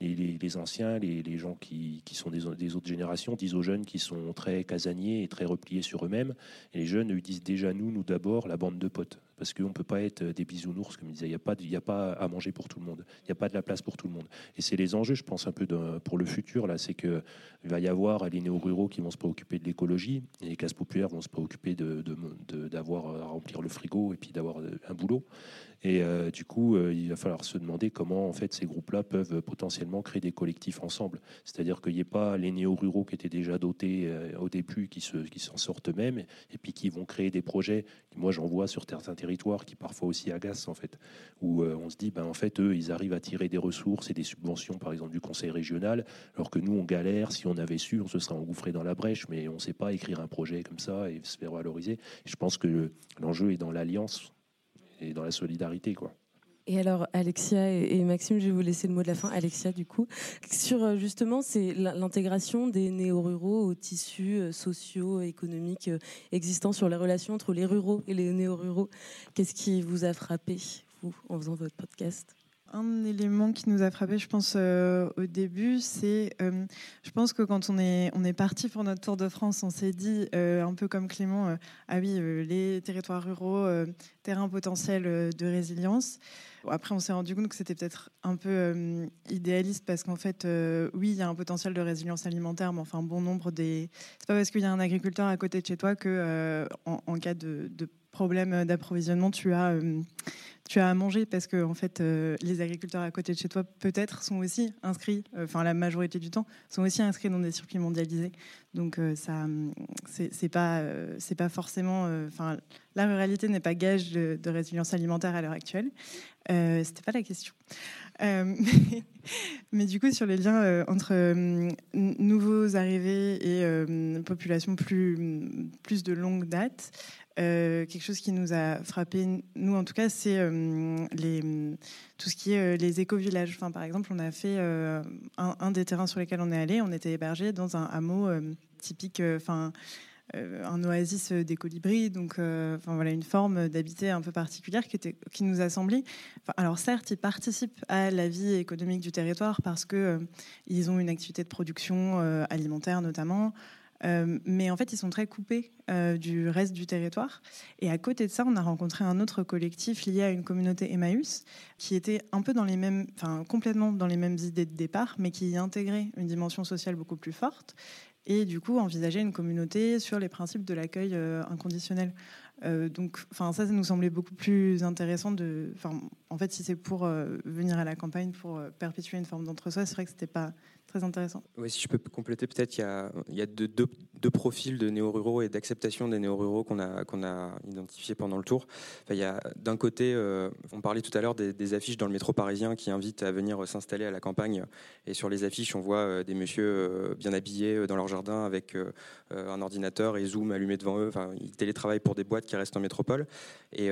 les, anciens, les, gens qui, sont des, autres générations, disent aux jeunes qui sont très casaniers et très repliés sur eux-mêmes. Et les jeunes, eux, disent déjà nous, nous d'abord, la bande de potes. Parce qu'on ne peut pas être des bisounours, comme il disait, il n'y a, pas, a pas à manger pour tout le monde, il n'y a pas de la place pour tout le monde. Et c'est les enjeux, je pense, un peu pour le futur, là, c'est qu'il va y avoir les néo-ruraux qui vont se préoccuper de l'écologie, et les classes populaires vont se préoccuper d'avoir de, à remplir le frigo et puis d'avoir un boulot. Et euh, du coup, euh, il va falloir se demander comment en fait ces groupes-là peuvent potentiellement créer des collectifs ensemble. C'est-à-dire qu'il n'y ait pas les néo-ruraux qui étaient déjà dotés euh, au début, qui s'en qui sortent eux-mêmes, et puis qui vont créer des projets. Moi, j'en vois sur certains territoires qui parfois aussi agacent en fait, où on se dit, ben en fait, eux, ils arrivent à tirer des ressources et des subventions, par exemple du conseil régional, alors que nous, on galère. Si on avait su, on se serait engouffré dans la brèche, mais on ne sait pas écrire un projet comme ça et se faire valoriser. je pense que l'enjeu est dans l'alliance et dans la solidarité, quoi. Et alors, Alexia et Maxime, je vais vous laisser le mot de la fin. Alexia, du coup, sur euh, justement, c'est l'intégration des néo-ruraux aux tissus euh, sociaux, économiques euh, existants sur les relations entre les ruraux et les néo-ruraux. Qu'est-ce qui vous a frappé, vous, en faisant votre podcast? Un élément qui nous a frappé, je pense, euh, au début, c'est, euh, je pense que quand on est, parti pour notre Tour de France, on s'est dit, euh, un peu comme Clément, ah oui, les territoires ruraux, terrain potentiel de résilience. Après, on s'est rendu compte que c'était peut-être un peu idéaliste parce qu'en fait, oui, il y a un potentiel de résilience alimentaire, mais enfin, bon nombre des. C'est pas parce qu'il y a un agriculteur à côté de chez toi que, en, cas de problème d'approvisionnement, tu as tu as à manger parce que en fait euh, les agriculteurs à côté de chez toi peut-être sont aussi inscrits euh, enfin la majorité du temps sont aussi inscrits dans des circuits mondialisés. Donc euh, ça c'est pas c'est pas forcément enfin la ruralité n'est pas gage de, résilience alimentaire à l'heure actuelle. C'était pas la question. <laughs> Mais, du coup sur les liens entre nouveaux arrivés et population plus plus de longue date euh, quelque chose qui nous a frappé, nous en tout cas, c'est euh, tout ce qui est euh, les éco-villages. Enfin, par exemple, on a fait un, des terrains sur lesquels on est allé, on était hébergé dans un hameau typique, enfin, un oasis des colibris, donc voilà, une forme d'habité un peu particulière qui, était, qui nous a semblé. alors certes, ils participent à la vie économique du territoire parce que ils ont une activité de production alimentaire notamment. Euh, mais en fait, ils sont très coupés euh, du reste du territoire. Et à côté de ça, on a rencontré un autre collectif lié à une communauté Emmaüs qui était un peu dans les mêmes, enfin complètement dans les mêmes idées de départ, mais qui y intégrait une dimension sociale beaucoup plus forte et du coup envisageait une communauté sur les principes de l'accueil euh, inconditionnel. donc, enfin, ça, ça nous semblait beaucoup plus intéressant de. En fait, si c'est pour venir à la campagne pour perpétuer une forme d'entre-soi, c'est vrai que c'était pas très intéressant. Oui, si je peux compléter, peut-être il y a, deux, profils de néo-ruraux et d'acceptation des néo-ruraux qu'on a, identifiés pendant le tour. Il y a d'un côté, euh, on parlait tout à l'heure des, affiches dans le métro parisien qui invitent à venir s'installer à la campagne. Et sur les affiches, on voit euh, des messieurs euh, bien habillés dans leur jardin avec un ordinateur et Zoom allumé devant eux. Ils télétravaillent pour des boîtes qui restent en métropole. Et,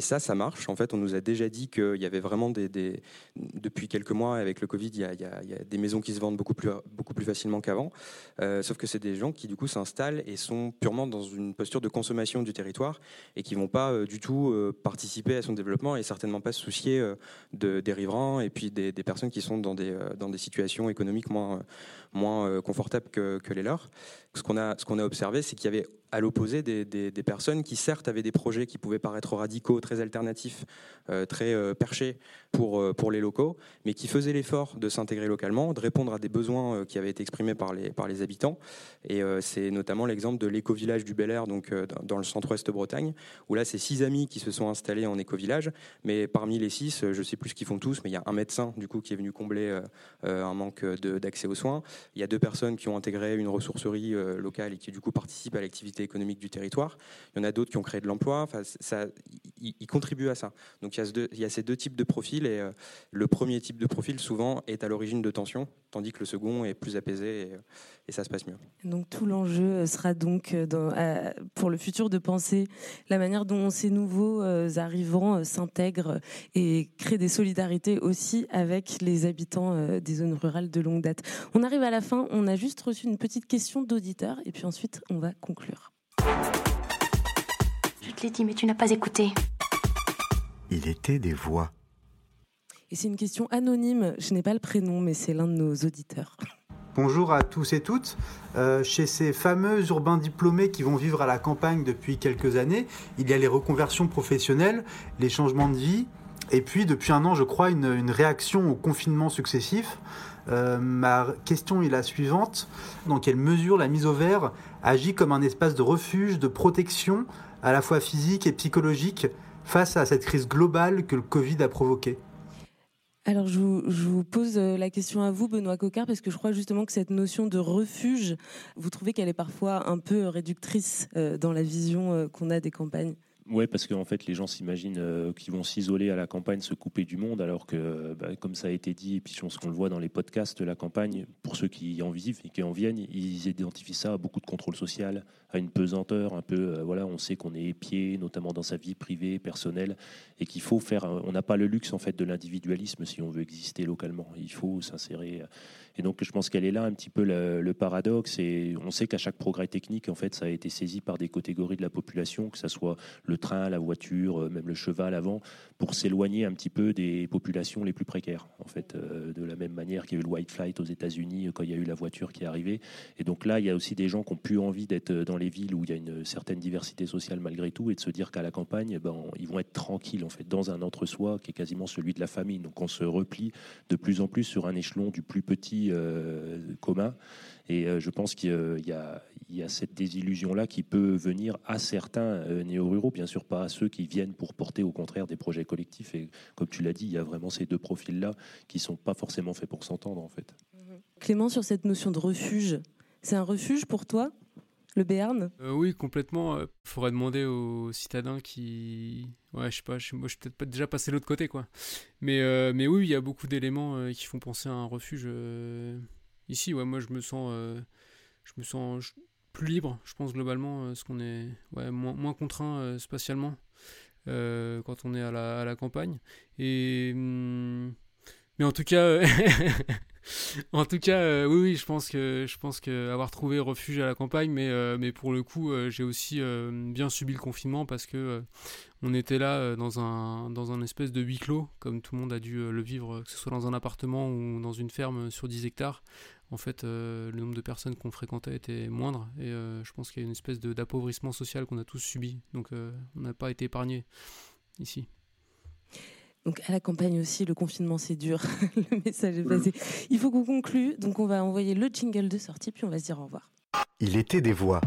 ça, ça marche. En fait, on nous a déjà dit qu'il y avait vraiment des, Depuis quelques mois, avec le Covid, il y a des maisons qui se vendent beaucoup plus, beaucoup plus facilement qu'avant. Euh, sauf que c'est des gens qui, du coup, s'installent et sont purement dans une posture de consommation du territoire et qui vont pas euh, du tout euh, participer à son développement et certainement pas se soucier de, des riverains et puis des, personnes qui sont dans des, dans des situations économiques moins, moins confortables que les leurs. Ce qu'on a, observé, c'est qu'il y avait à l'opposé des, personnes qui certes avaient des projets qui pouvaient paraître radicaux, très alternatifs, euh, très euh, perchés pour, euh, pour les locaux, mais qui faisaient l'effort de s'intégrer localement, de répondre à des besoins qui avaient été exprimés par les, par les habitants. Et c'est notamment l'exemple de l'éco-village du Bel Air, donc dans le centre-ouest de Bretagne, où là c'est six amis qui se sont installés en éco-village, mais parmi les six, je ne sais plus ce qu'ils font tous, mais il y a un médecin du coup qui est venu combler un manque d'accès aux soins. Il y a deux personnes qui ont intégré une ressourcerie locale et qui du coup participent à l'activité économique du territoire. Il y en a d'autres qui ont créé de l'emploi. Enfin, ça, ils, contribuent à ça. Donc il y, a ces deux types de profils et euh, le premier type de profil souvent est à l'origine de tensions, tandis que le second est plus apaisé et, et ça se passe mieux. Donc tout l'enjeu sera donc euh, pour le futur de penser la manière dont ces nouveaux euh, arrivants s'intègrent et créent des solidarités aussi avec les habitants des zones rurales de longue date. On arrive à la fin, on a juste reçu une petite question d'auditeur et puis ensuite on va conclure. Je te l'ai dit, mais tu n'as pas écouté. Il était des voix. Et c'est une question anonyme, je n'ai pas le prénom, mais c'est l'un de nos auditeurs. Bonjour à tous et toutes. Euh, chez ces fameux urbains diplômés qui vont vivre à la campagne depuis quelques années, il y a les reconversions professionnelles, les changements de vie, et puis depuis un an, je crois, une, réaction au confinement successif. Euh, ma question est la suivante. Dans quelle mesure la mise au vert agit comme un espace de refuge, de protection, à la fois physique et psychologique, face à cette crise globale que le Covid a provoquée? Alors, je vous, pose euh, la question à vous, Benoît Cocard, parce que je crois justement que cette notion de refuge, vous trouvez qu'elle est parfois un peu réductrice euh, dans la vision qu'on a des campagnes? Oui, parce qu'en fait, les gens s'imaginent euh, qu'ils vont s'isoler à la campagne, se couper du monde, alors que, bah, comme ça a été dit, et puis ce qu'on le voit dans les podcasts, la campagne, pour ceux qui en vivent et qui en viennent, ils identifient ça à beaucoup de contrôle social, à une pesanteur, un peu, euh, voilà, on sait qu'on est épié, notamment dans sa vie privée, personnelle, et qu'il faut faire, on n'a pas le luxe, en fait, de l'individualisme si on veut exister localement. Il faut s'insérer. Et donc, je pense qu'elle est là un petit peu le, paradoxe. Et on sait qu'à chaque progrès technique, en fait, ça a été saisi par des catégories de la population, que ce soit le train, la voiture, euh, même le cheval avant, pour s'éloigner un petit peu des populations les plus précaires. En fait, euh, de la même manière qu'il y a eu le white flight aux États-Unis euh, quand il y a eu la voiture qui est arrivée. Et donc là, il y a aussi des gens qui ont plus envie d'être dans les villes où il y a une certaine diversité sociale malgré tout, et de se dire qu'à la campagne, ben, ils vont être tranquilles en fait, dans un entre-soi qui est quasiment celui de la famille. Donc on se replie de plus en plus sur un échelon du plus petit euh, commun. Et euh, je pense qu'il y, a cette désillusion-là qui peut venir à certains euh, néo-ruraux, bien sûr pas à ceux qui viennent pour porter au contraire des projets collectifs. Et comme tu l'as dit, il y a vraiment ces deux profils-là qui sont pas forcément faits pour s'entendre en fait. Clément, sur cette notion de refuge, c'est un refuge pour toi? Le Béarn Oui, complètement. Il faudrait demander aux citadins qui. Ouais, je sais pas, moi je suis peut-être pas déjà passé l'autre côté, quoi. Mais, mais oui, il y a beaucoup d'éléments qui font penser à un refuge. Ici, ouais, moi je me sens, je me sens plus libre, je pense globalement, parce qu'on est moins, contraint spatialement quand on est à la, à la campagne. Et. Hum, mais en tout cas. <laughs> <laughs> en tout cas, euh, oui, oui, je pense que je pense que avoir trouvé refuge à la campagne, mais euh, mais pour le coup, euh, j'ai aussi bien subi le confinement parce que on était là dans un dans un espèce de huis clos, comme tout le monde a dû le vivre, que ce soit dans un appartement ou dans une ferme sur 10 hectares. En fait, le nombre de personnes qu'on fréquentait était moindre et je pense qu'il y a une espèce d'appauvrissement social qu'on a tous subi. Donc, on n'a pas été épargné ici. Donc à la campagne aussi, le confinement c'est dur. <laughs> le message est passé. Il faut qu'on conclue. Donc on va envoyer le jingle de sortie, puis on va se dire au revoir. Il était des voix.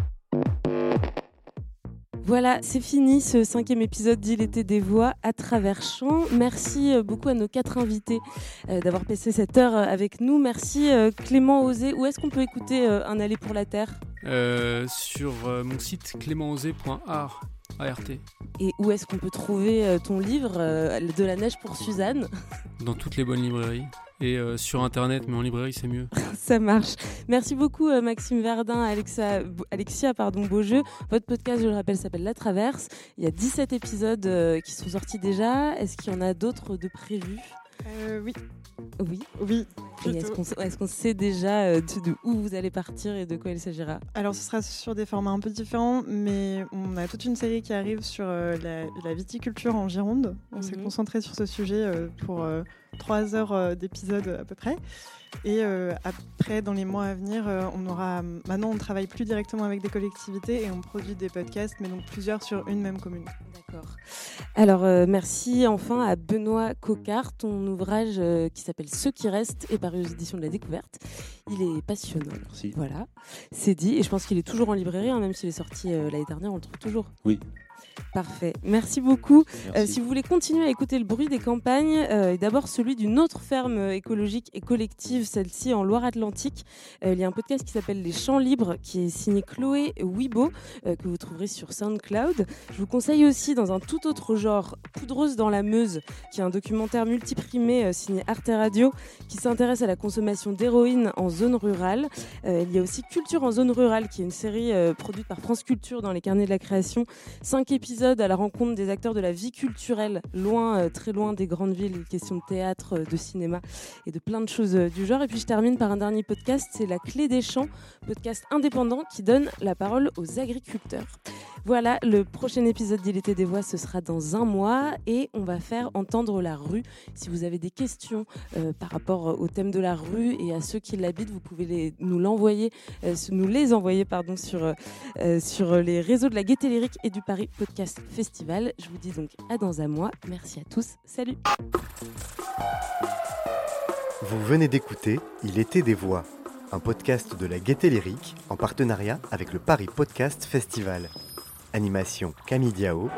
Voilà, c'est fini ce cinquième épisode d'Il était des voix à travers champs. Merci euh, beaucoup à nos quatre invités euh, d'avoir passé cette heure euh, avec nous. Merci Clément Osé. Où est-ce qu'on peut écouter Un aller pour la terre? Sur mon site clémentosé.art ART. Et où est-ce qu'on peut trouver euh, ton livre euh, De la neige pour Suzanne? <laughs> Dans toutes les bonnes librairies. Et euh, sur internet, mais en librairie, c'est mieux. <laughs> Ça marche. Merci beaucoup, Maxime Verdun, Alexa, Alexia pardon, Beaujeu. Votre podcast, je le rappelle, s'appelle La Traverse. Il y a 17 épisodes qui sont sortis déjà. Est-ce qu'il y en a d'autres de prévus? Oui. Oui. Oui. Est-ce qu'on sait déjà euh, de, où vous allez partir et de quoi il s'agira? Alors, ce sera sur des formats un peu différents, mais on a toute une série qui arrive sur euh, la, viticulture en Gironde. On s'est mhm. concentré sur ce sujet euh, pour trois heures d'épisode à peu près. Et après, dans les mois à venir, on aura. Maintenant, on travaille plus directement avec des collectivités et on produit des podcasts, mais donc plusieurs sur une même commune. D'accord. Alors, merci enfin à Benoît Cocard. Ton ouvrage qui s'appelle Ceux qui restent est paru aux éditions de la Découverte. Il est passionnant. Merci. Voilà, c'est dit. Et je pense qu'il est toujours en librairie, hein, même s'il est sorti l'année dernière, on le trouve toujours. Oui. Parfait. Merci beaucoup. Euh, si vous voulez continuer à écouter le bruit des campagnes, euh, d'abord celui d'une autre ferme écologique et collective, celle-ci en Loire-Atlantique, euh, il y a un podcast qui s'appelle Les Champs Libres, qui est signé Chloé Wibo, que vous trouverez sur SoundCloud. Je vous conseille aussi, dans un tout autre genre, Poudreuse dans la Meuse, qui est un documentaire multiprimé signé Arte Radio, qui s'intéresse à la consommation d'héroïne en zone rurale. il y a aussi Culture en zone rurale, qui est une série produite par France Culture dans les carnets de la création. Cinq épisodes à la rencontre des acteurs de la vie culturelle, loin, euh, très loin des grandes villes, questions de théâtre, théâtre, de cinéma et de plein de choses du genre. Et puis je termine par un dernier podcast, c'est La Clé des Champs, podcast indépendant qui donne la parole aux agriculteurs. Voilà, le prochain épisode d'Il était des voix, ce sera dans un mois et on va faire entendre la rue. Si vous avez des questions euh, par rapport au thème de la rue et à ceux qui l'habitent, vous pouvez nous l'envoyer, euh, nous les envoyer pardon sur euh, sur les réseaux de la Gaieté Lyrique et du Paris Podcast Festival. Je vous dis donc à dans un mois. Merci à tous. Salut. Vous venez d'écouter Il était des voix, un podcast de la Gaieté Lyrique en partenariat avec le Paris Podcast Festival. Animation Camille Diao.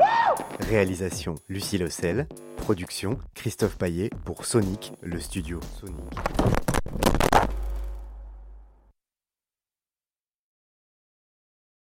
Réalisation Lucie Lossel. Production Christophe Paillet pour Sonic, le studio Sonic.